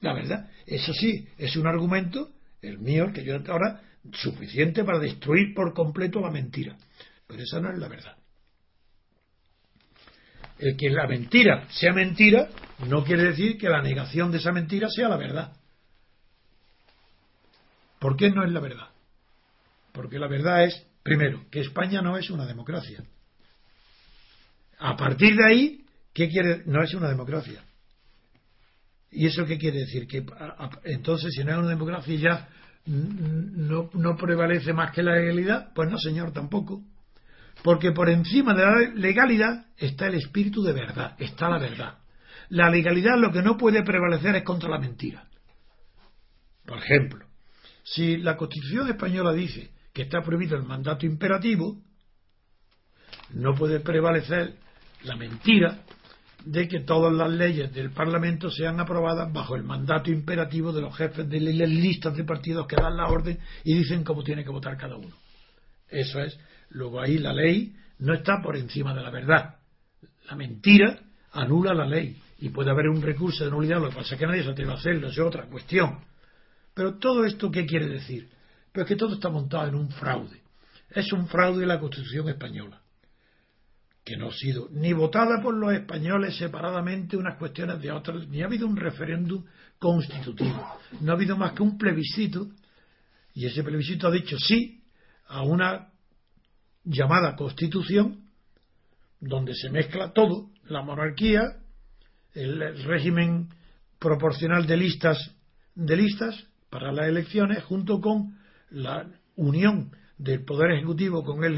La verdad, eso sí, es un argumento, el mío, el que yo ahora, suficiente para destruir por completo la mentira. Pero esa no es la verdad. El que la mentira sea mentira no quiere decir que la negación de esa mentira sea la verdad. ¿Por qué no es la verdad? Porque la verdad es, primero, que España no es una democracia. A partir de ahí, ¿qué quiere? No es una democracia. ¿Y eso qué quiere decir? Que entonces, si no es una democracia ya no, no prevalece más que la legalidad, pues no, señor, tampoco. Porque por encima de la legalidad está el espíritu de verdad, está la verdad. La legalidad lo que no puede prevalecer es contra la mentira. Por ejemplo, si la Constitución española dice que está prohibido el mandato imperativo, no puede prevalecer la mentira de que todas las leyes del Parlamento sean aprobadas bajo el mandato imperativo de los jefes de las listas de partidos que dan la orden y dicen cómo tiene que votar cada uno. Eso es. Luego ahí la ley no está por encima de la verdad. La mentira anula la ley y puede haber un recurso de nulidad. Lo que pasa es que nadie se atreve a hacerlo, es otra cuestión. Pero todo esto, ¿qué quiere decir? Pues que todo está montado en un fraude. Es un fraude de la Constitución española, que no ha sido ni votada por los españoles separadamente unas cuestiones de otras, ni ha habido un referéndum constitutivo. No ha habido más que un plebiscito, y ese plebiscito ha dicho sí a una llamada constitución, donde se mezcla todo, la monarquía, el régimen proporcional de listas de listas para las elecciones junto con la unión del poder ejecutivo con el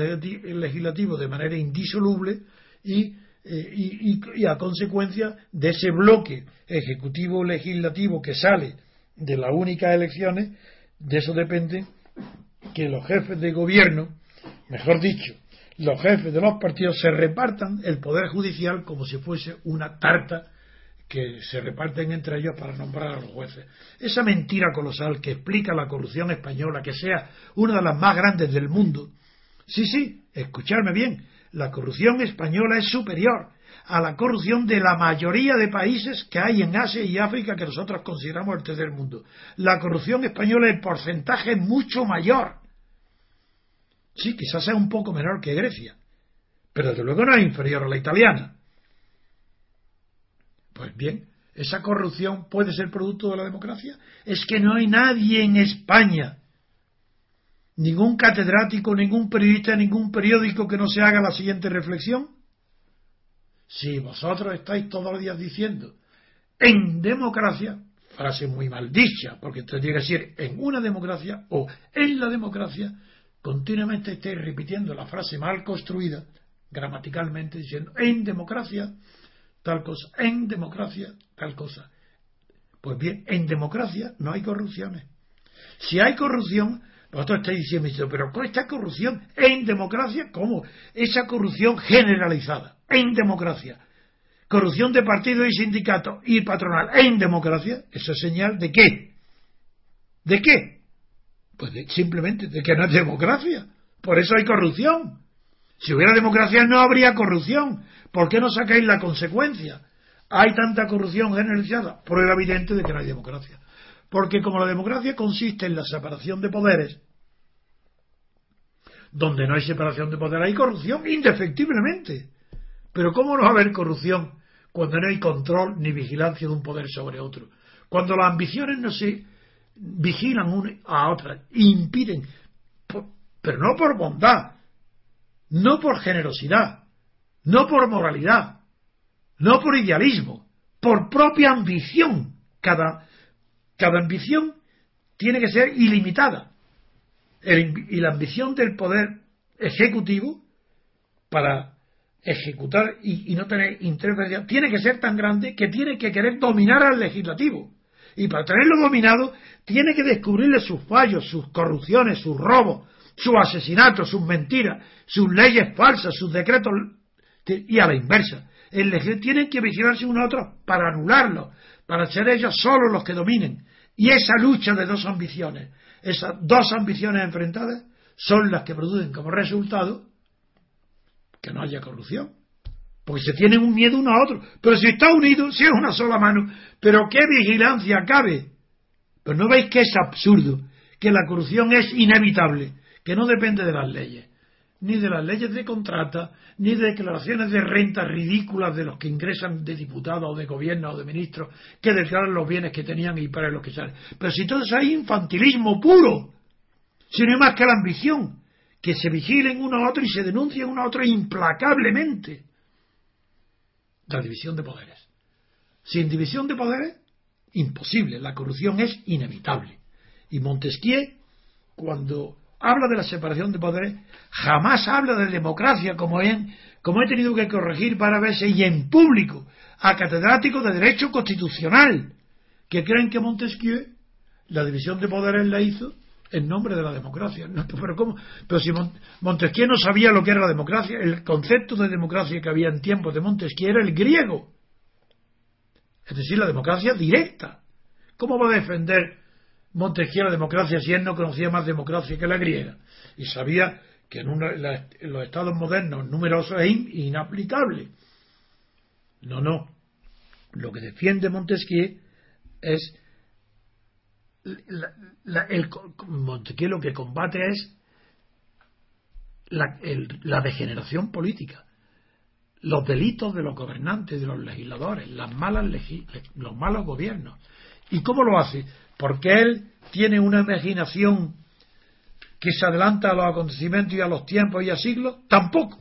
legislativo de manera indisoluble y, eh, y, a consecuencia de ese bloque ejecutivo legislativo que sale de las únicas elecciones de eso depende que los jefes de gobierno mejor dicho los jefes de los partidos se repartan el poder judicial como si fuese una tarta que se reparten entre ellos para nombrar a los jueces. Esa mentira colosal que explica la corrupción española, que sea una de las más grandes del mundo. Sí, sí, escucharme bien, la corrupción española es superior a la corrupción de la mayoría de países que hay en Asia y África que nosotros consideramos el tercer mundo. La corrupción española en porcentaje es mucho mayor. Sí, quizás sea un poco menor que Grecia, pero desde luego no es inferior a la italiana. Pues bien, ¿esa corrupción puede ser producto de la democracia? Es que no hay nadie en España, ningún catedrático, ningún periodista, ningún periódico que no se haga la siguiente reflexión. Si vosotros estáis todos los días diciendo en democracia, frase muy mal dicha, porque esto tiene que decir en una democracia o en la democracia, continuamente estáis repitiendo la frase mal construida, gramaticalmente, diciendo en democracia, tal cosa. En democracia, tal cosa. Pues bien, en democracia no hay corrupciones. Si hay corrupción, vosotros estáis diciendo, pero con esta corrupción en democracia, ¿cómo? Esa corrupción generalizada, en democracia. Corrupción de partidos y sindicatos y patronal en democracia, eso es señal de qué? ¿De qué? Pues simplemente de que no es democracia. Por eso hay corrupción. Si hubiera democracia no habría corrupción. ¿Por qué no sacáis la consecuencia? Hay tanta corrupción generalizada, prueba evidente de que no hay democracia. Porque como la democracia consiste en la separación de poderes, donde no hay separación de poderes hay corrupción indefectiblemente. Pero ¿cómo no va a haber corrupción cuando no hay control ni vigilancia de un poder sobre otro? Cuando las ambiciones no se vigilan una a otras, impiden, pero no por bondad, no por generosidad, no por moralidad, no por idealismo, por propia ambición. Cada, cada ambición tiene que ser ilimitada. y la ambición del poder ejecutivo para ejecutar y, no tener interferencia tiene que ser tan grande que tiene que querer dominar al legislativo. Y para tenerlo dominado tiene que descubrirle sus fallos, sus corrupciones, sus robos, sus asesinatos, sus mentiras, sus leyes falsas, sus decretos y a la inversa. El tienen que vigilarse uno a otro para anularlo, para ser ellos solos los que dominen. Y esa lucha de dos ambiciones, esas dos ambiciones enfrentadas, son las que producen como resultado que no haya corrupción. Porque se tienen un miedo uno a otro. Pero si está unido, si es una sola mano, pero ¿qué vigilancia cabe? Pues no veis que es absurdo, que la corrupción es inevitable, que no depende de las leyes ni de las leyes de contrata, ni de declaraciones de renta ridículas de los que ingresan de diputados o de gobierno o de ministros que declaran los bienes que tenían y para los que salen. Pero si eso hay infantilismo puro, si no hay más que la ambición, que se vigilen uno a otro y se denuncien uno a otro implacablemente. La división de poderes. Sin división de poderes, imposible. La corrupción es inevitable. Y Montesquieu, cuando habla de la separación de poderes, jamás habla de democracia, como, en, como he tenido que corregir para veces y en público a catedráticos de Derecho Constitucional, que creen que Montesquieu la división de poderes la hizo en nombre de la democracia. pero, ¿cómo? pero si Montesquieu no sabía lo que era la democracia, el concepto de democracia que había en tiempos de Montesquieu era el griego. Es decir, la democracia directa. ¿Cómo va a defender Montesquieu la democracia si él no conocía más democracia que la griega y sabía que en, los estados modernos numerosos es inaplicable. No, no. Lo que defiende Montesquieu es el, Montesquieu lo que combate es la, degeneración política, los delitos de los gobernantes, de los legisladores, las malas los malos gobiernos. ¿Y cómo lo hace? porque él tiene una imaginación que se adelanta a los acontecimientos y a los tiempos y a siglos, tampoco,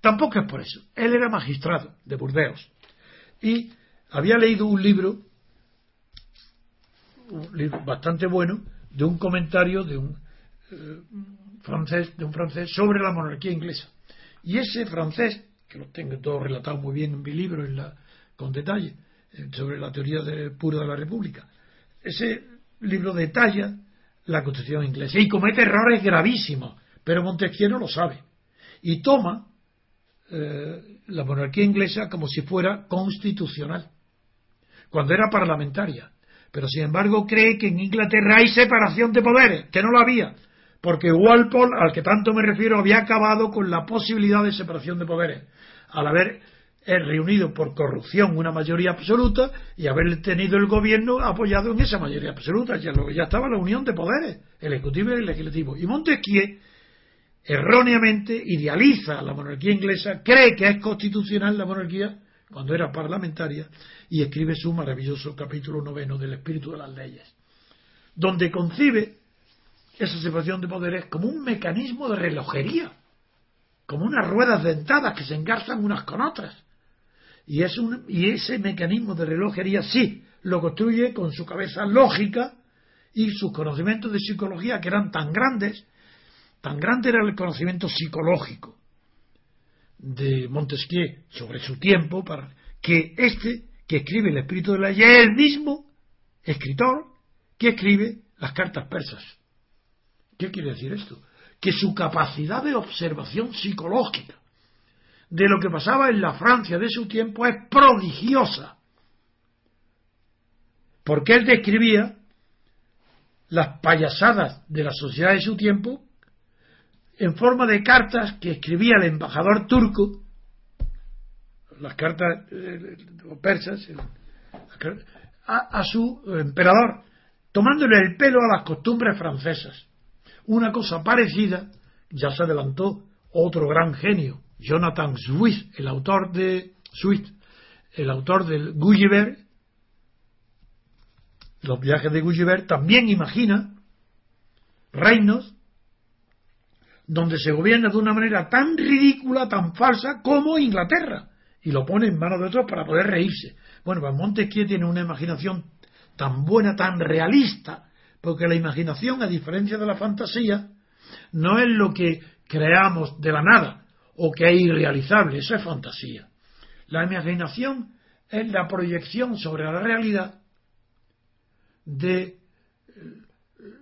tampoco es por eso. Él era magistrado de Burdeos y había leído un libro un libro bastante bueno de un comentario de un eh, francés, de un francés sobre la monarquía inglesa. Y ese francés, que lo tengo todo relatado muy bien en mi libro en la, con detalle, eh, sobre la teoría del puro de la República, ese libro detalla la constitución inglesa y comete errores gravísimos, pero Montesquieu no lo sabe. Y toma eh, la monarquía inglesa como si fuera constitucional, cuando era parlamentaria. Pero sin embargo cree que en Inglaterra hay separación de poderes, que no la había, porque Walpole, al que tanto me refiero, había acabado con la posibilidad de separación de poderes, al haber eh, reunido por corrupción una mayoría absoluta y haber tenido el gobierno apoyado en esa mayoría absoluta, ya, ya estaba la unión de poderes, el ejecutivo y el legislativo. Y Montesquieu erróneamente idealiza la monarquía inglesa, cree que es constitucional la monarquía cuando era parlamentaria y escribe su maravilloso capítulo noveno del espíritu de las leyes, donde concibe esa separación de poderes como un mecanismo de relojería, como unas ruedas dentadas que se engarzan unas con otras. Y, es un, y ese mecanismo de relojería sí lo construye con su cabeza lógica y sus conocimientos de psicología que eran tan grandes Tan grande era el conocimiento psicológico de Montesquieu sobre su tiempo para que este que escribe el espíritu de la ley es el mismo escritor que escribe las cartas persas. ¿Qué quiere decir esto? Que su capacidad de observación psicológica de lo que pasaba en la Francia de su tiempo es prodigiosa. Porque él describía las payasadas de la sociedad de su tiempo en forma de cartas que escribía el embajador turco, las cartas eh, persas, a, su emperador, tomándole el pelo a las costumbres francesas. Una cosa parecida ya se adelantó otro gran genio, Jonathan Swift, el autor de Swift, el autor del Gulliver, los viajes de Gulliver, también imagina reinos donde se gobierna de una manera tan ridícula, tan falsa como Inglaterra, y lo pone en manos de otros para poder reírse. Bueno, pues Montesquieu tiene una imaginación tan buena, tan realista, porque la imaginación, a diferencia de la fantasía, no es lo que creamos de la nada o que es irrealizable, eso es fantasía. La imaginación es la proyección sobre la realidad de eh,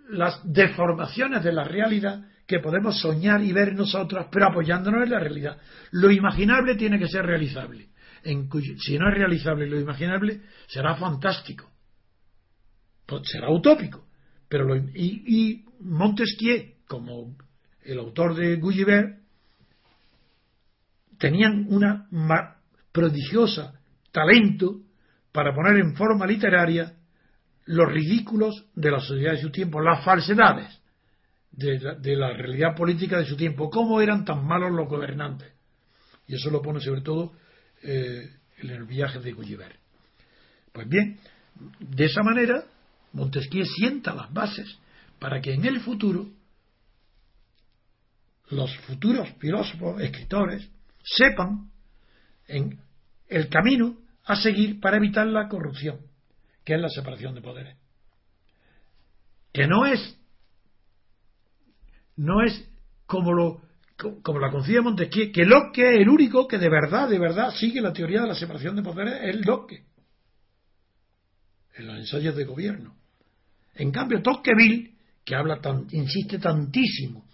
las deformaciones de la realidad que podemos soñar y ver nosotros, pero apoyándonos en la realidad. Lo imaginable tiene que ser realizable. si no es realizable lo imaginable, será fantástico. Pues será utópico. Pero y, Montesquieu, como el autor de Gulliver, tenían una prodigiosa talento para poner en forma literaria los ridículos de la sociedad de su tiempo, las falsedades de la, realidad política de su tiempo, cómo eran tan malos los gobernantes. Y eso lo pone sobre todo eh, en el viaje de Gulliver. Pues bien, de esa manera Montesquieu sienta las bases para que en el futuro los futuros filósofos, escritores, sepan en el camino a seguir para evitar la corrupción, que es la separación de poderes. Que no es no es como lo como la concibe Montesquieu, que Locke es el único que de verdad, de verdad sigue la teoría de la separación de poderes, es Locke, en los ensayos de gobierno. En cambio, Tocqueville, que habla tan, insiste tantísimo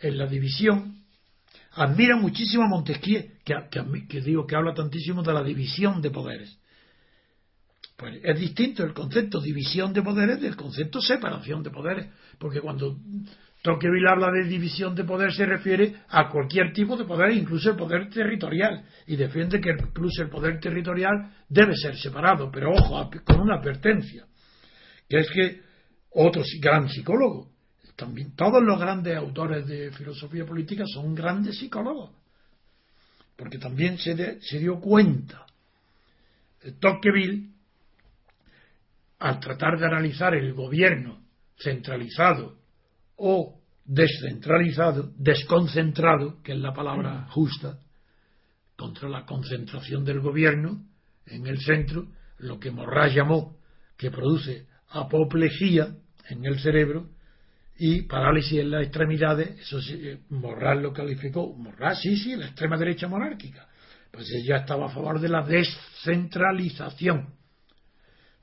en la división, admira muchísimo a Montesquieu, que, que digo que habla tantísimo de la división de poderes. Pues es distinto el concepto división de poderes del concepto separación de poderes, porque cuando Tocqueville habla de división de poder, se refiere a cualquier tipo de poder, incluso el poder territorial, y defiende que incluso el poder territorial debe ser separado, pero ojo, con una advertencia, que es que otro gran psicólogo, también todos los grandes autores de filosofía política son grandes psicólogos, porque también se, se dio cuenta Tocqueville, al tratar de analizar el gobierno centralizado o descentralizado, desconcentrado, que es la palabra justa, contra la concentración del gobierno en el centro, lo que Morras llamó que produce apoplejía en el cerebro y parálisis en las extremidades, eso sí, eh, lo calificó, Morral, sí, sí, la extrema derecha monárquica, pues ella estaba a favor de la descentralización.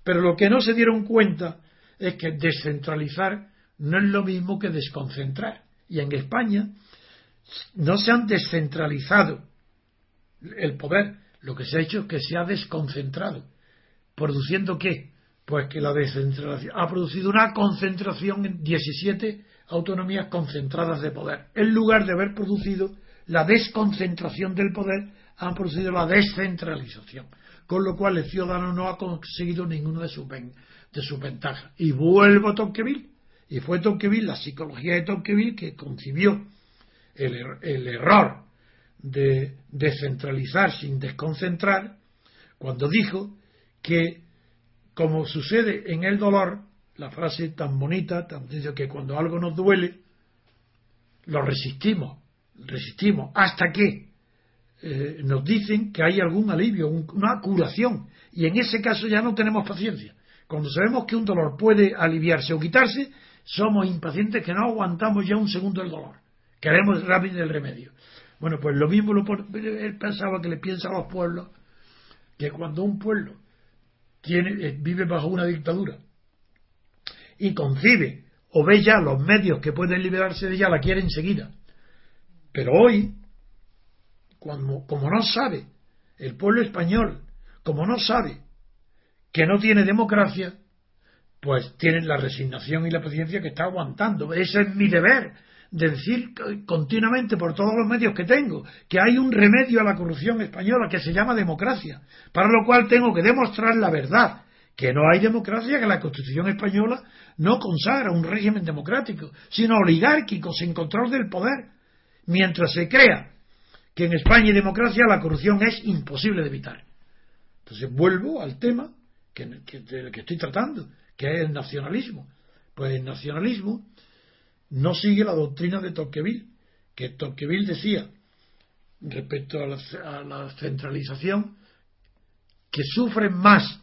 Pero lo que no se dieron cuenta es que descentralizar no es lo mismo que desconcentrar. Y en España no se han descentralizado el poder, lo que se ha hecho es que se ha desconcentrado. ¿Produciendo qué? Pues que la descentralización ha producido una concentración en 17 autonomías concentradas de poder. En lugar de haber producido la desconcentración del poder, han producido la descentralización. Con lo cual el ciudadano no ha conseguido ninguno de sus, de sus ventajas. Y vuelvo a Tocqueville. Y fue Tocqueville, la psicología de Tocqueville, que concibió el, er-, el error de descentralizar sin desconcentrar, cuando dijo que como sucede en el dolor, la frase tan bonita, tan dice que cuando algo nos duele, lo resistimos, resistimos, hasta que eh, nos dicen que hay algún alivio, una curación, y en ese caso ya no tenemos paciencia. Cuando sabemos que un dolor puede aliviarse o quitarse, somos impacientes que no aguantamos ya un segundo el dolor. Queremos rápido el remedio. Bueno, pues lo mismo lo, él pensaba que le piensa a los pueblos que cuando un pueblo eh, vive bajo una dictadura y concibe o ve ya los medios que pueden liberarse de ella, la quiere enseguida. Pero hoy, cuando, como no sabe el pueblo español, como no sabe que no tiene democracia, pues tiene la resignación y la paciencia que está aguantando. Ese es mi deber, de decir continuamente por todos los medios que tengo que hay un remedio a la corrupción española que se llama democracia, para lo cual tengo que demostrar la verdad, que no hay democracia, que la Constitución española no consagra un régimen democrático, sino oligárquico, sin control del poder. Mientras se crea que en España hay democracia, la corrupción es imposible de evitar. Entonces vuelvo al tema que, que, que estoy tratando, que es el nacionalismo. Pues el nacionalismo no sigue la doctrina de Tocqueville, que Tocqueville decía respecto a la, centralización que sufren más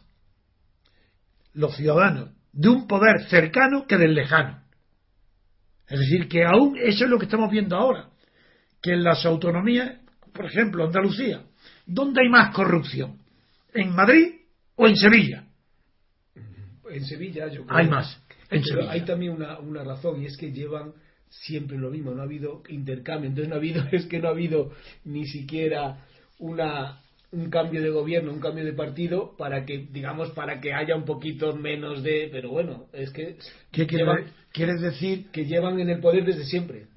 los ciudadanos de un poder cercano que del lejano. Es decir, que aún eso es lo que estamos viendo ahora, que en las autonomías, por ejemplo, Andalucía, ¿dónde hay más corrupción? ¿En Madrid o en Sevilla? En Sevilla, yo creo. Hay más hay también una, una razón y es que llevan siempre lo mismo, no ha habido intercambio, entonces no ha habido, es que no ha habido ni siquiera una un cambio de gobierno, un cambio de partido para que, digamos, para que haya un poquito menos de, pero bueno, es que ¿Qué quieres decir que llevan en el poder desde siempre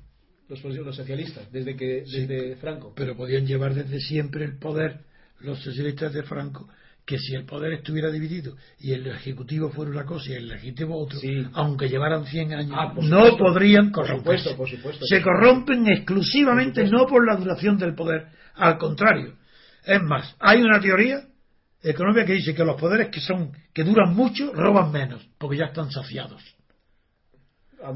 los, los socialistas, desde que desde Franco. Pero podían llevar desde siempre el poder los socialistas de Franco que si el poder estuviera dividido y el ejecutivo fuera una cosa y el legítimo otro, aunque llevaran 100 años, ah, no podrían corromperse. Se corrompen exclusivamente no por la duración del poder, al contrario. Es más, hay una teoría económica que dice que los poderes que son que duran mucho roban menos, porque ya están saciados.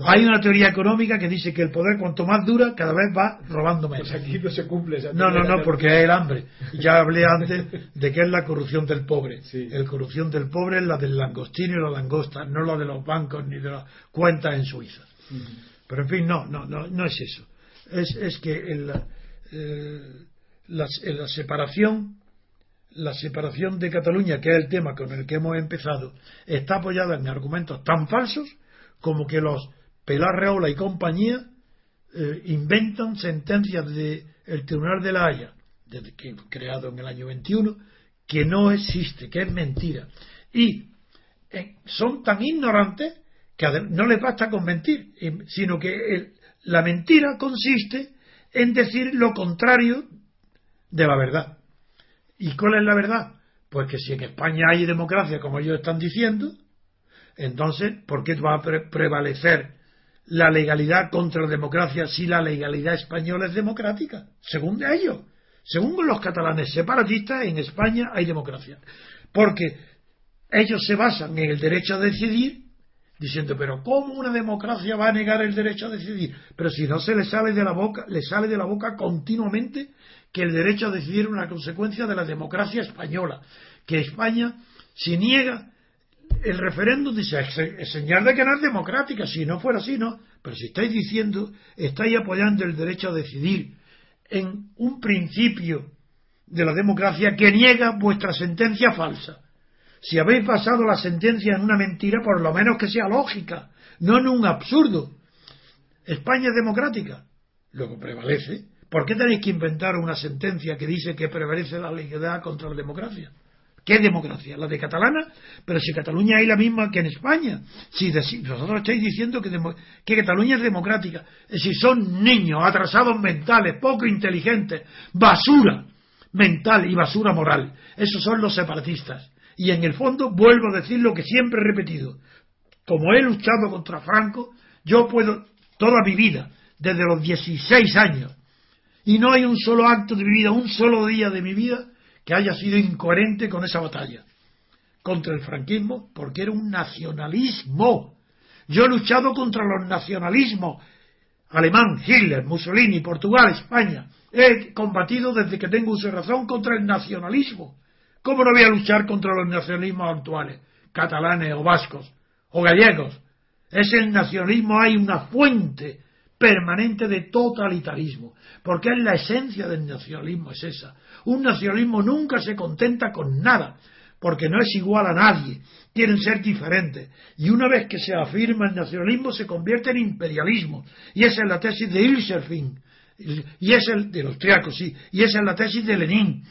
Hay una teoría económica que dice que el poder cuanto más dura cada vez va robando menos. Pues aquí no se cumple esa No, no, no, porque es el hambre. Ya hablé antes de que es la corrupción del pobre. La corrupción del pobre es la del langostino y la langosta, no la de los bancos ni de las cuentas en Suiza. Pero en fin, no, no, no, no es eso. Es, es que en la, eh, la, la separación la separación de Cataluña, que es el tema con el que hemos empezado, está apoyada en argumentos tan falsos como que los Pelar Reola y compañía eh, inventan sentencias del Tribunal de la Haya, que, creado en el año 21, que no existe, que es mentira. Y eh, son tan ignorantes que no les basta con mentir, sino que la mentira consiste en decir lo contrario de la verdad. ¿Y cuál es la verdad? Pues que si en España hay democracia, como ellos están diciendo, entonces, ¿por qué va a prevalecer la legalidad contra la democracia si la legalidad española es democrática? Según ellos. Según los catalanes separatistas, en España hay democracia. Porque ellos se basan en el derecho a decidir, diciendo, pero ¿cómo una democracia va a negar el derecho a decidir? Pero si no se le sale de la boca, le sale de la boca continuamente que el derecho a decidir es una consecuencia de la democracia española, que España, si niega el referéndum dice, señal de que no es democrática, si no fuera así, no. Pero si estáis diciendo, estáis apoyando el derecho a decidir en un principio de la democracia que niega vuestra sentencia falsa. Si habéis basado la sentencia en una mentira, por lo menos que sea lógica, no en un absurdo. España es democrática. Luego prevalece. ¿Por qué tenéis que inventar una sentencia que dice que prevalece la legalidad contra la democracia? ¿Qué democracia? ¿La de catalana? Pero si Cataluña hay la misma que en España. Si vosotros estáis diciendo que, que Cataluña es democrática, si son niños atrasados mentales, poco inteligentes, basura mental y basura moral. Esos son los separatistas. Y en el fondo vuelvo a decir lo que siempre he repetido. Como he luchado contra Franco, yo puedo toda mi vida, desde los 16 años, y no hay un solo acto de mi vida, un solo día de mi vida que haya sido incoherente con esa batalla contra el franquismo, porque era un nacionalismo. Yo he luchado contra los nacionalismos alemán, Hitler, Mussolini, Portugal, España. He combatido desde que tengo uso razón contra el nacionalismo. ¿Cómo no voy a luchar contra los nacionalismos actuales, catalanes o vascos o gallegos? Es el nacionalismo, hay una fuente permanente de totalitarismo, porque es la esencia del nacionalismo, es esa. Un nacionalismo nunca se contenta con nada, porque no es igual a nadie, quieren ser diferentes. Y una vez que se afirma el nacionalismo se convierte en imperialismo, y esa es la tesis de Ilserfin, y es el de los triacos, sí, y esa es la tesis de Lenin,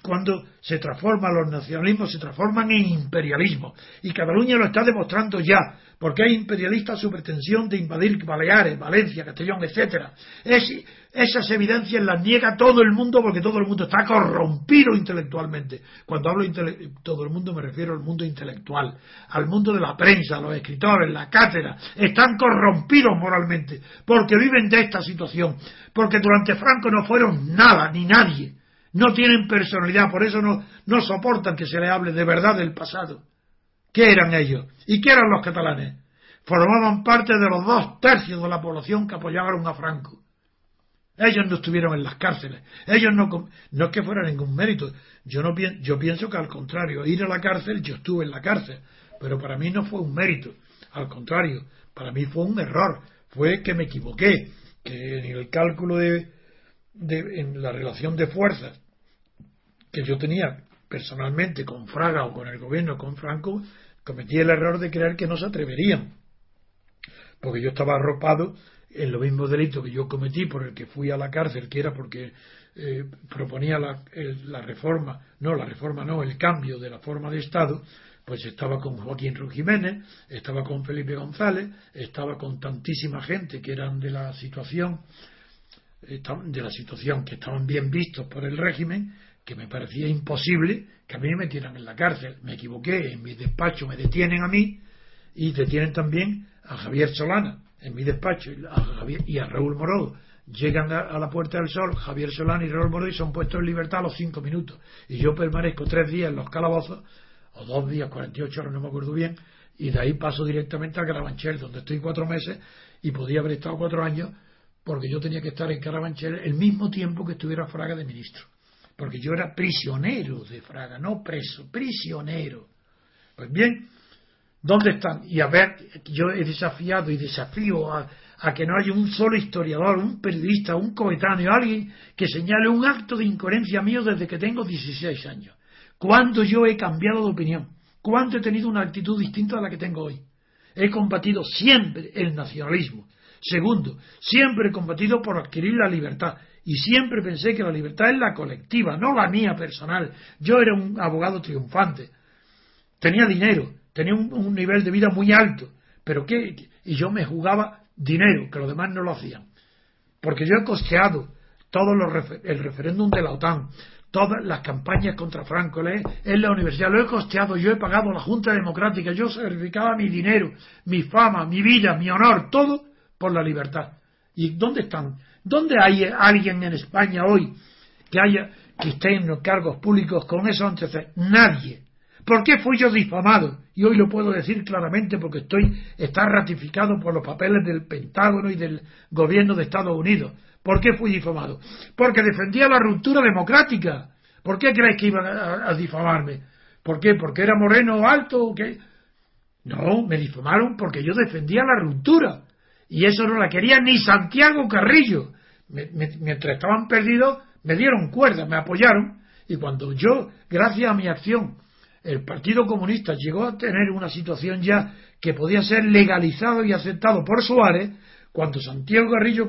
cuando se transforman los nacionalismos, se transforman en imperialismo. Y Cataluña lo está demostrando ya, porque hay imperialistas su pretensión de invadir Baleares, Valencia, Castellón, etcétera. Es, esas evidencias las niega todo el mundo porque todo el mundo está corrompido intelectualmente. Cuando hablo de todo el mundo me refiero al mundo intelectual, al mundo de la prensa, los escritores, la cátedra, están corrompidos moralmente porque viven de esta situación, porque durante Franco no fueron nada ni nadie no tienen personalidad, por eso no, soportan que se le hable de verdad del pasado. ¿Qué eran ellos? ¿Y qué eran los catalanes? Formaban parte de los dos tercios de la población que apoyaron a Franco. Ellos no estuvieron en las cárceles. Ellos no, no es que fuera ningún mérito. Yo, no, yo pienso que al contrario, ir a la cárcel, yo estuve en la cárcel, pero para mí no fue un mérito. Al contrario, para mí fue un error. Fue que me equivoqué, que en el cálculo de, de en la relación de fuerzas que yo tenía personalmente con Fraga o con el gobierno con Franco, cometí el error de creer que no se atreverían, porque yo estaba arropado en los mismos delitos que yo cometí por el que fui a la cárcel, que era porque eh, proponía la, reforma, no, la reforma no, el cambio de la forma de Estado, pues estaba con Joaquín Ruiz Jiménez, estaba con Felipe González, estaba con tantísima gente que eran de la situación, de la situación que estaban bien vistos por el régimen, que me parecía imposible que a mí me metieran en la cárcel. Me equivoqué, en mi despacho me detienen a mí y detienen también a Javier Solana en mi despacho y a, Raúl Morodo. Llegan a, la Puerta del Sol Javier Solana y Raúl Morodo y son puestos en libertad a los cinco minutos. Y yo permanezco tres días en los calabozos, o dos días, 48 horas, no me acuerdo bien, y de ahí paso directamente a Carabanchel, donde estoy cuatro meses y podía haber estado cuatro años porque yo tenía que estar en Carabanchel el mismo tiempo que estuviera Fraga de ministro porque yo era prisionero de Fraga, no preso, prisionero. Pues bien, ¿dónde están? Y a ver, yo he desafiado y desafío a, que no haya un solo historiador, un periodista, un coetáneo, alguien que señale un acto de incoherencia mío desde que tengo 16 años. ¿Cuándo yo he cambiado de opinión? ¿Cuándo he tenido una actitud distinta a la que tengo hoy? He combatido siempre el nacionalismo. Segundo, siempre he combatido por adquirir la libertad y siempre pensé que la libertad es la colectiva, no la mía personal. Yo era un abogado triunfante, tenía dinero, tenía un, nivel de vida muy alto, pero ¿qué? Y yo me jugaba dinero, que los demás no lo hacían. Porque yo he costeado todo el referéndum de la OTAN, todas las campañas contra Franco en la universidad, lo he costeado, yo he pagado la Junta Democrática, yo sacrificaba mi dinero, mi fama, mi vida, mi honor, todo por la libertad. ¿Y dónde están ¿Dónde hay alguien en España hoy que haya que esté en los cargos públicos con esos antecedentes? Nadie. ¿Por qué fui yo difamado? Y hoy lo puedo decir claramente porque estoy está ratificado por los papeles del Pentágono y del gobierno de Estados Unidos. ¿Por qué fui difamado? Porque defendía la ruptura democrática. ¿Por qué crees que iban a, difamarme? ¿Por qué? ¿Porque era moreno o alto? ¿O qué? No, me difamaron porque yo defendía la ruptura. Y eso no la quería ni Santiago Carrillo. mientras estaban perdidos, me dieron cuerda, me apoyaron. Y cuando yo, gracias a mi acción, el Partido Comunista llegó a tener una situación ya que podía ser legalizado y aceptado por Suárez, cuando Santiago Carrillo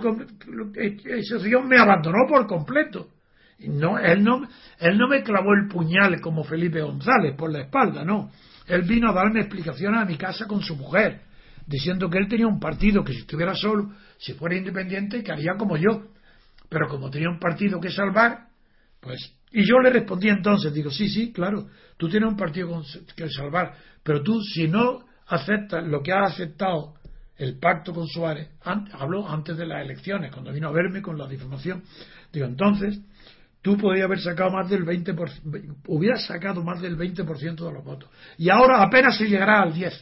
ese me abandonó por completo. No, él, no, él no me clavó el puñal como Felipe González por la espalda, no. Él vino a darme explicaciones a mi casa con su mujer, diciendo que él tenía un partido que si estuviera solo, si fuera independiente, que haría como yo. Pero como tenía un partido que salvar, pues... Y yo le respondí entonces, digo, sí, sí, claro, tú tienes un partido que salvar, pero tú si no aceptas lo que ha aceptado el pacto con Suárez, habló antes de las elecciones, cuando vino a verme con la difamación, digo, entonces tú podrías haber sacado más del 20%, hubieras sacado más del 20% de los votos. Y ahora apenas se llegará al 10%.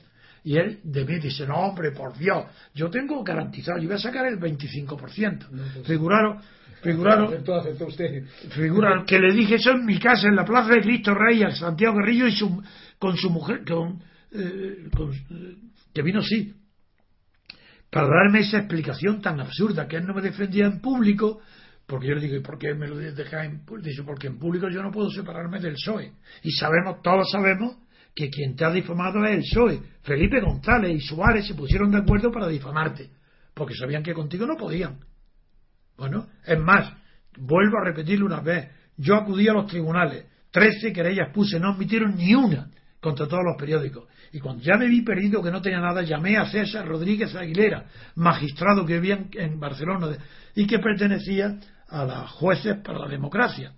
Y él de mí dice, no hombre, por Dios, yo tengo garantizado, yo voy a sacar el 25%. No, pues, figuraron, figuraron, figuraron que le dije eso en mi casa, en la Plaza de Cristo Rey, a Santiago Guerrillo y su, con su mujer, con, eh, eh, que vino sí, para darme esa explicación tan absurda, que él no me defendía en público, porque yo le digo, ¿y por qué me lo deja en público? Dice, porque en público yo no puedo separarme del PSOE. Y sabemos, todos sabemos, que quien te ha difamado es el PSOE. Felipe González y Suárez se pusieron de acuerdo para difamarte, porque sabían que contigo no podían. Bueno, es más, vuelvo a repetirlo una vez, yo acudí a los tribunales, trece querellas puse, no admitieron ni una contra todos los periódicos. Y cuando ya me vi perdido que no tenía nada, llamé a César Rodríguez Aguilera, magistrado que vivía en Barcelona y que pertenecía a las jueces para la democracia.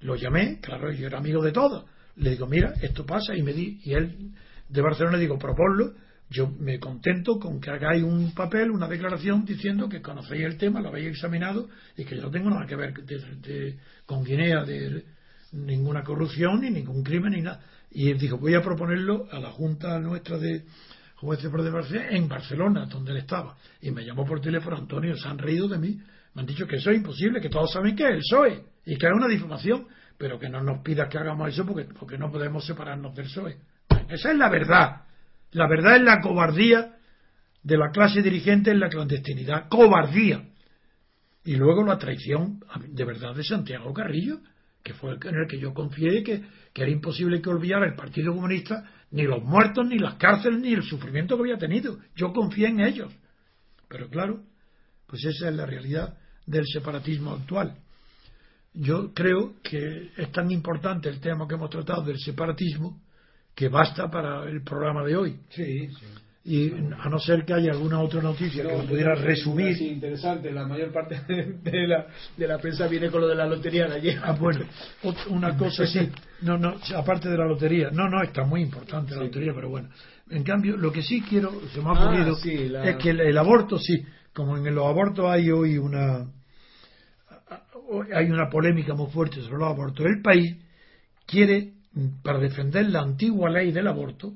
Lo llamé, claro, yo era amigo de todos. Le digo, mira, esto pasa, y me di, y él de Barcelona le digo, proponlo, yo me contento con que hagáis un papel, una declaración diciendo que conocéis el tema, lo habéis examinado y que yo no tengo nada que ver con Guinea de ninguna corrupción ni ningún crimen ni nada. Y él dijo, voy a proponerlo a la Junta nuestra de jueces de Barcelona, en Barcelona, donde él estaba. Y me llamó por teléfono Antonio, se han reído de mí, me han dicho que eso es imposible, que todos saben que es el PSOE y que es una difamación, pero que no nos pidas que hagamos eso porque, porque no podemos separarnos del PSOE. Esa es la verdad. La verdad es la cobardía de la clase dirigente en la clandestinidad. Cobardía. Y luego la traición de verdad de Santiago Carrillo, que fue en el que yo confié que, que era imposible que olvidara el Partido Comunista ni los muertos, ni las cárceles, ni el sufrimiento que había tenido. Yo confié en ellos. Pero claro, pues esa es la realidad del separatismo actual. Yo creo que es tan importante el tema que hemos tratado del separatismo que basta para el programa de hoy. Sí, sí. Y a no ser que haya alguna otra noticia que lo pudiera resumir. Sí, interesante. La mayor parte de la, de la prensa viene con lo de la lotería de ayer. Ah, bueno. Una cosa sí. No, no, aparte de la lotería. No, no, está muy importante la lotería, pero bueno. En cambio, lo que sí quiero, se me ha ah, ocurrido, es que el, aborto sí, como en los abortos hay hoy una hay una polémica muy fuerte sobre los abortos. El país quiere, para defender la antigua ley del aborto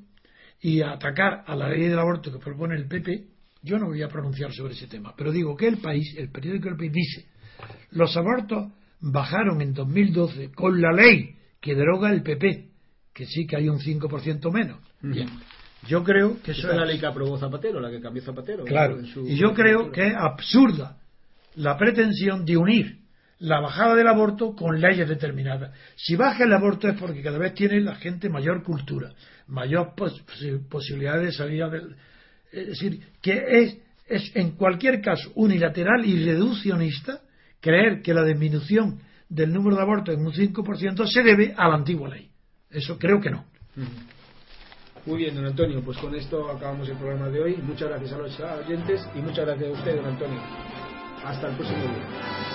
y atacar a la ley del aborto que propone el PP, yo no voy a pronunciar sobre ese tema, pero digo que el país, el periódico El País dice, los abortos bajaron en 2012 con la ley que deroga el PP, que sí que hay un 5% menos. Bien. Yo creo que eso es la ley que aprobó Zapatero, la que cambió Zapatero. Claro. Y yo creo que es absurda la pretensión de unir la bajada del aborto con leyes determinadas. Si baja el aborto es porque cada vez tiene la gente mayor cultura, mayor posibilidad de salida del. Es decir, que es, es en cualquier caso unilateral y reduccionista creer que la disminución del número de abortos en un 5% se debe a la antigua ley. Eso creo que no. Muy bien, don Antonio, pues con esto acabamos el programa de hoy. Muchas gracias a los oyentes y muchas gracias a usted, don Antonio. Hasta el próximo día.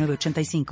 906985.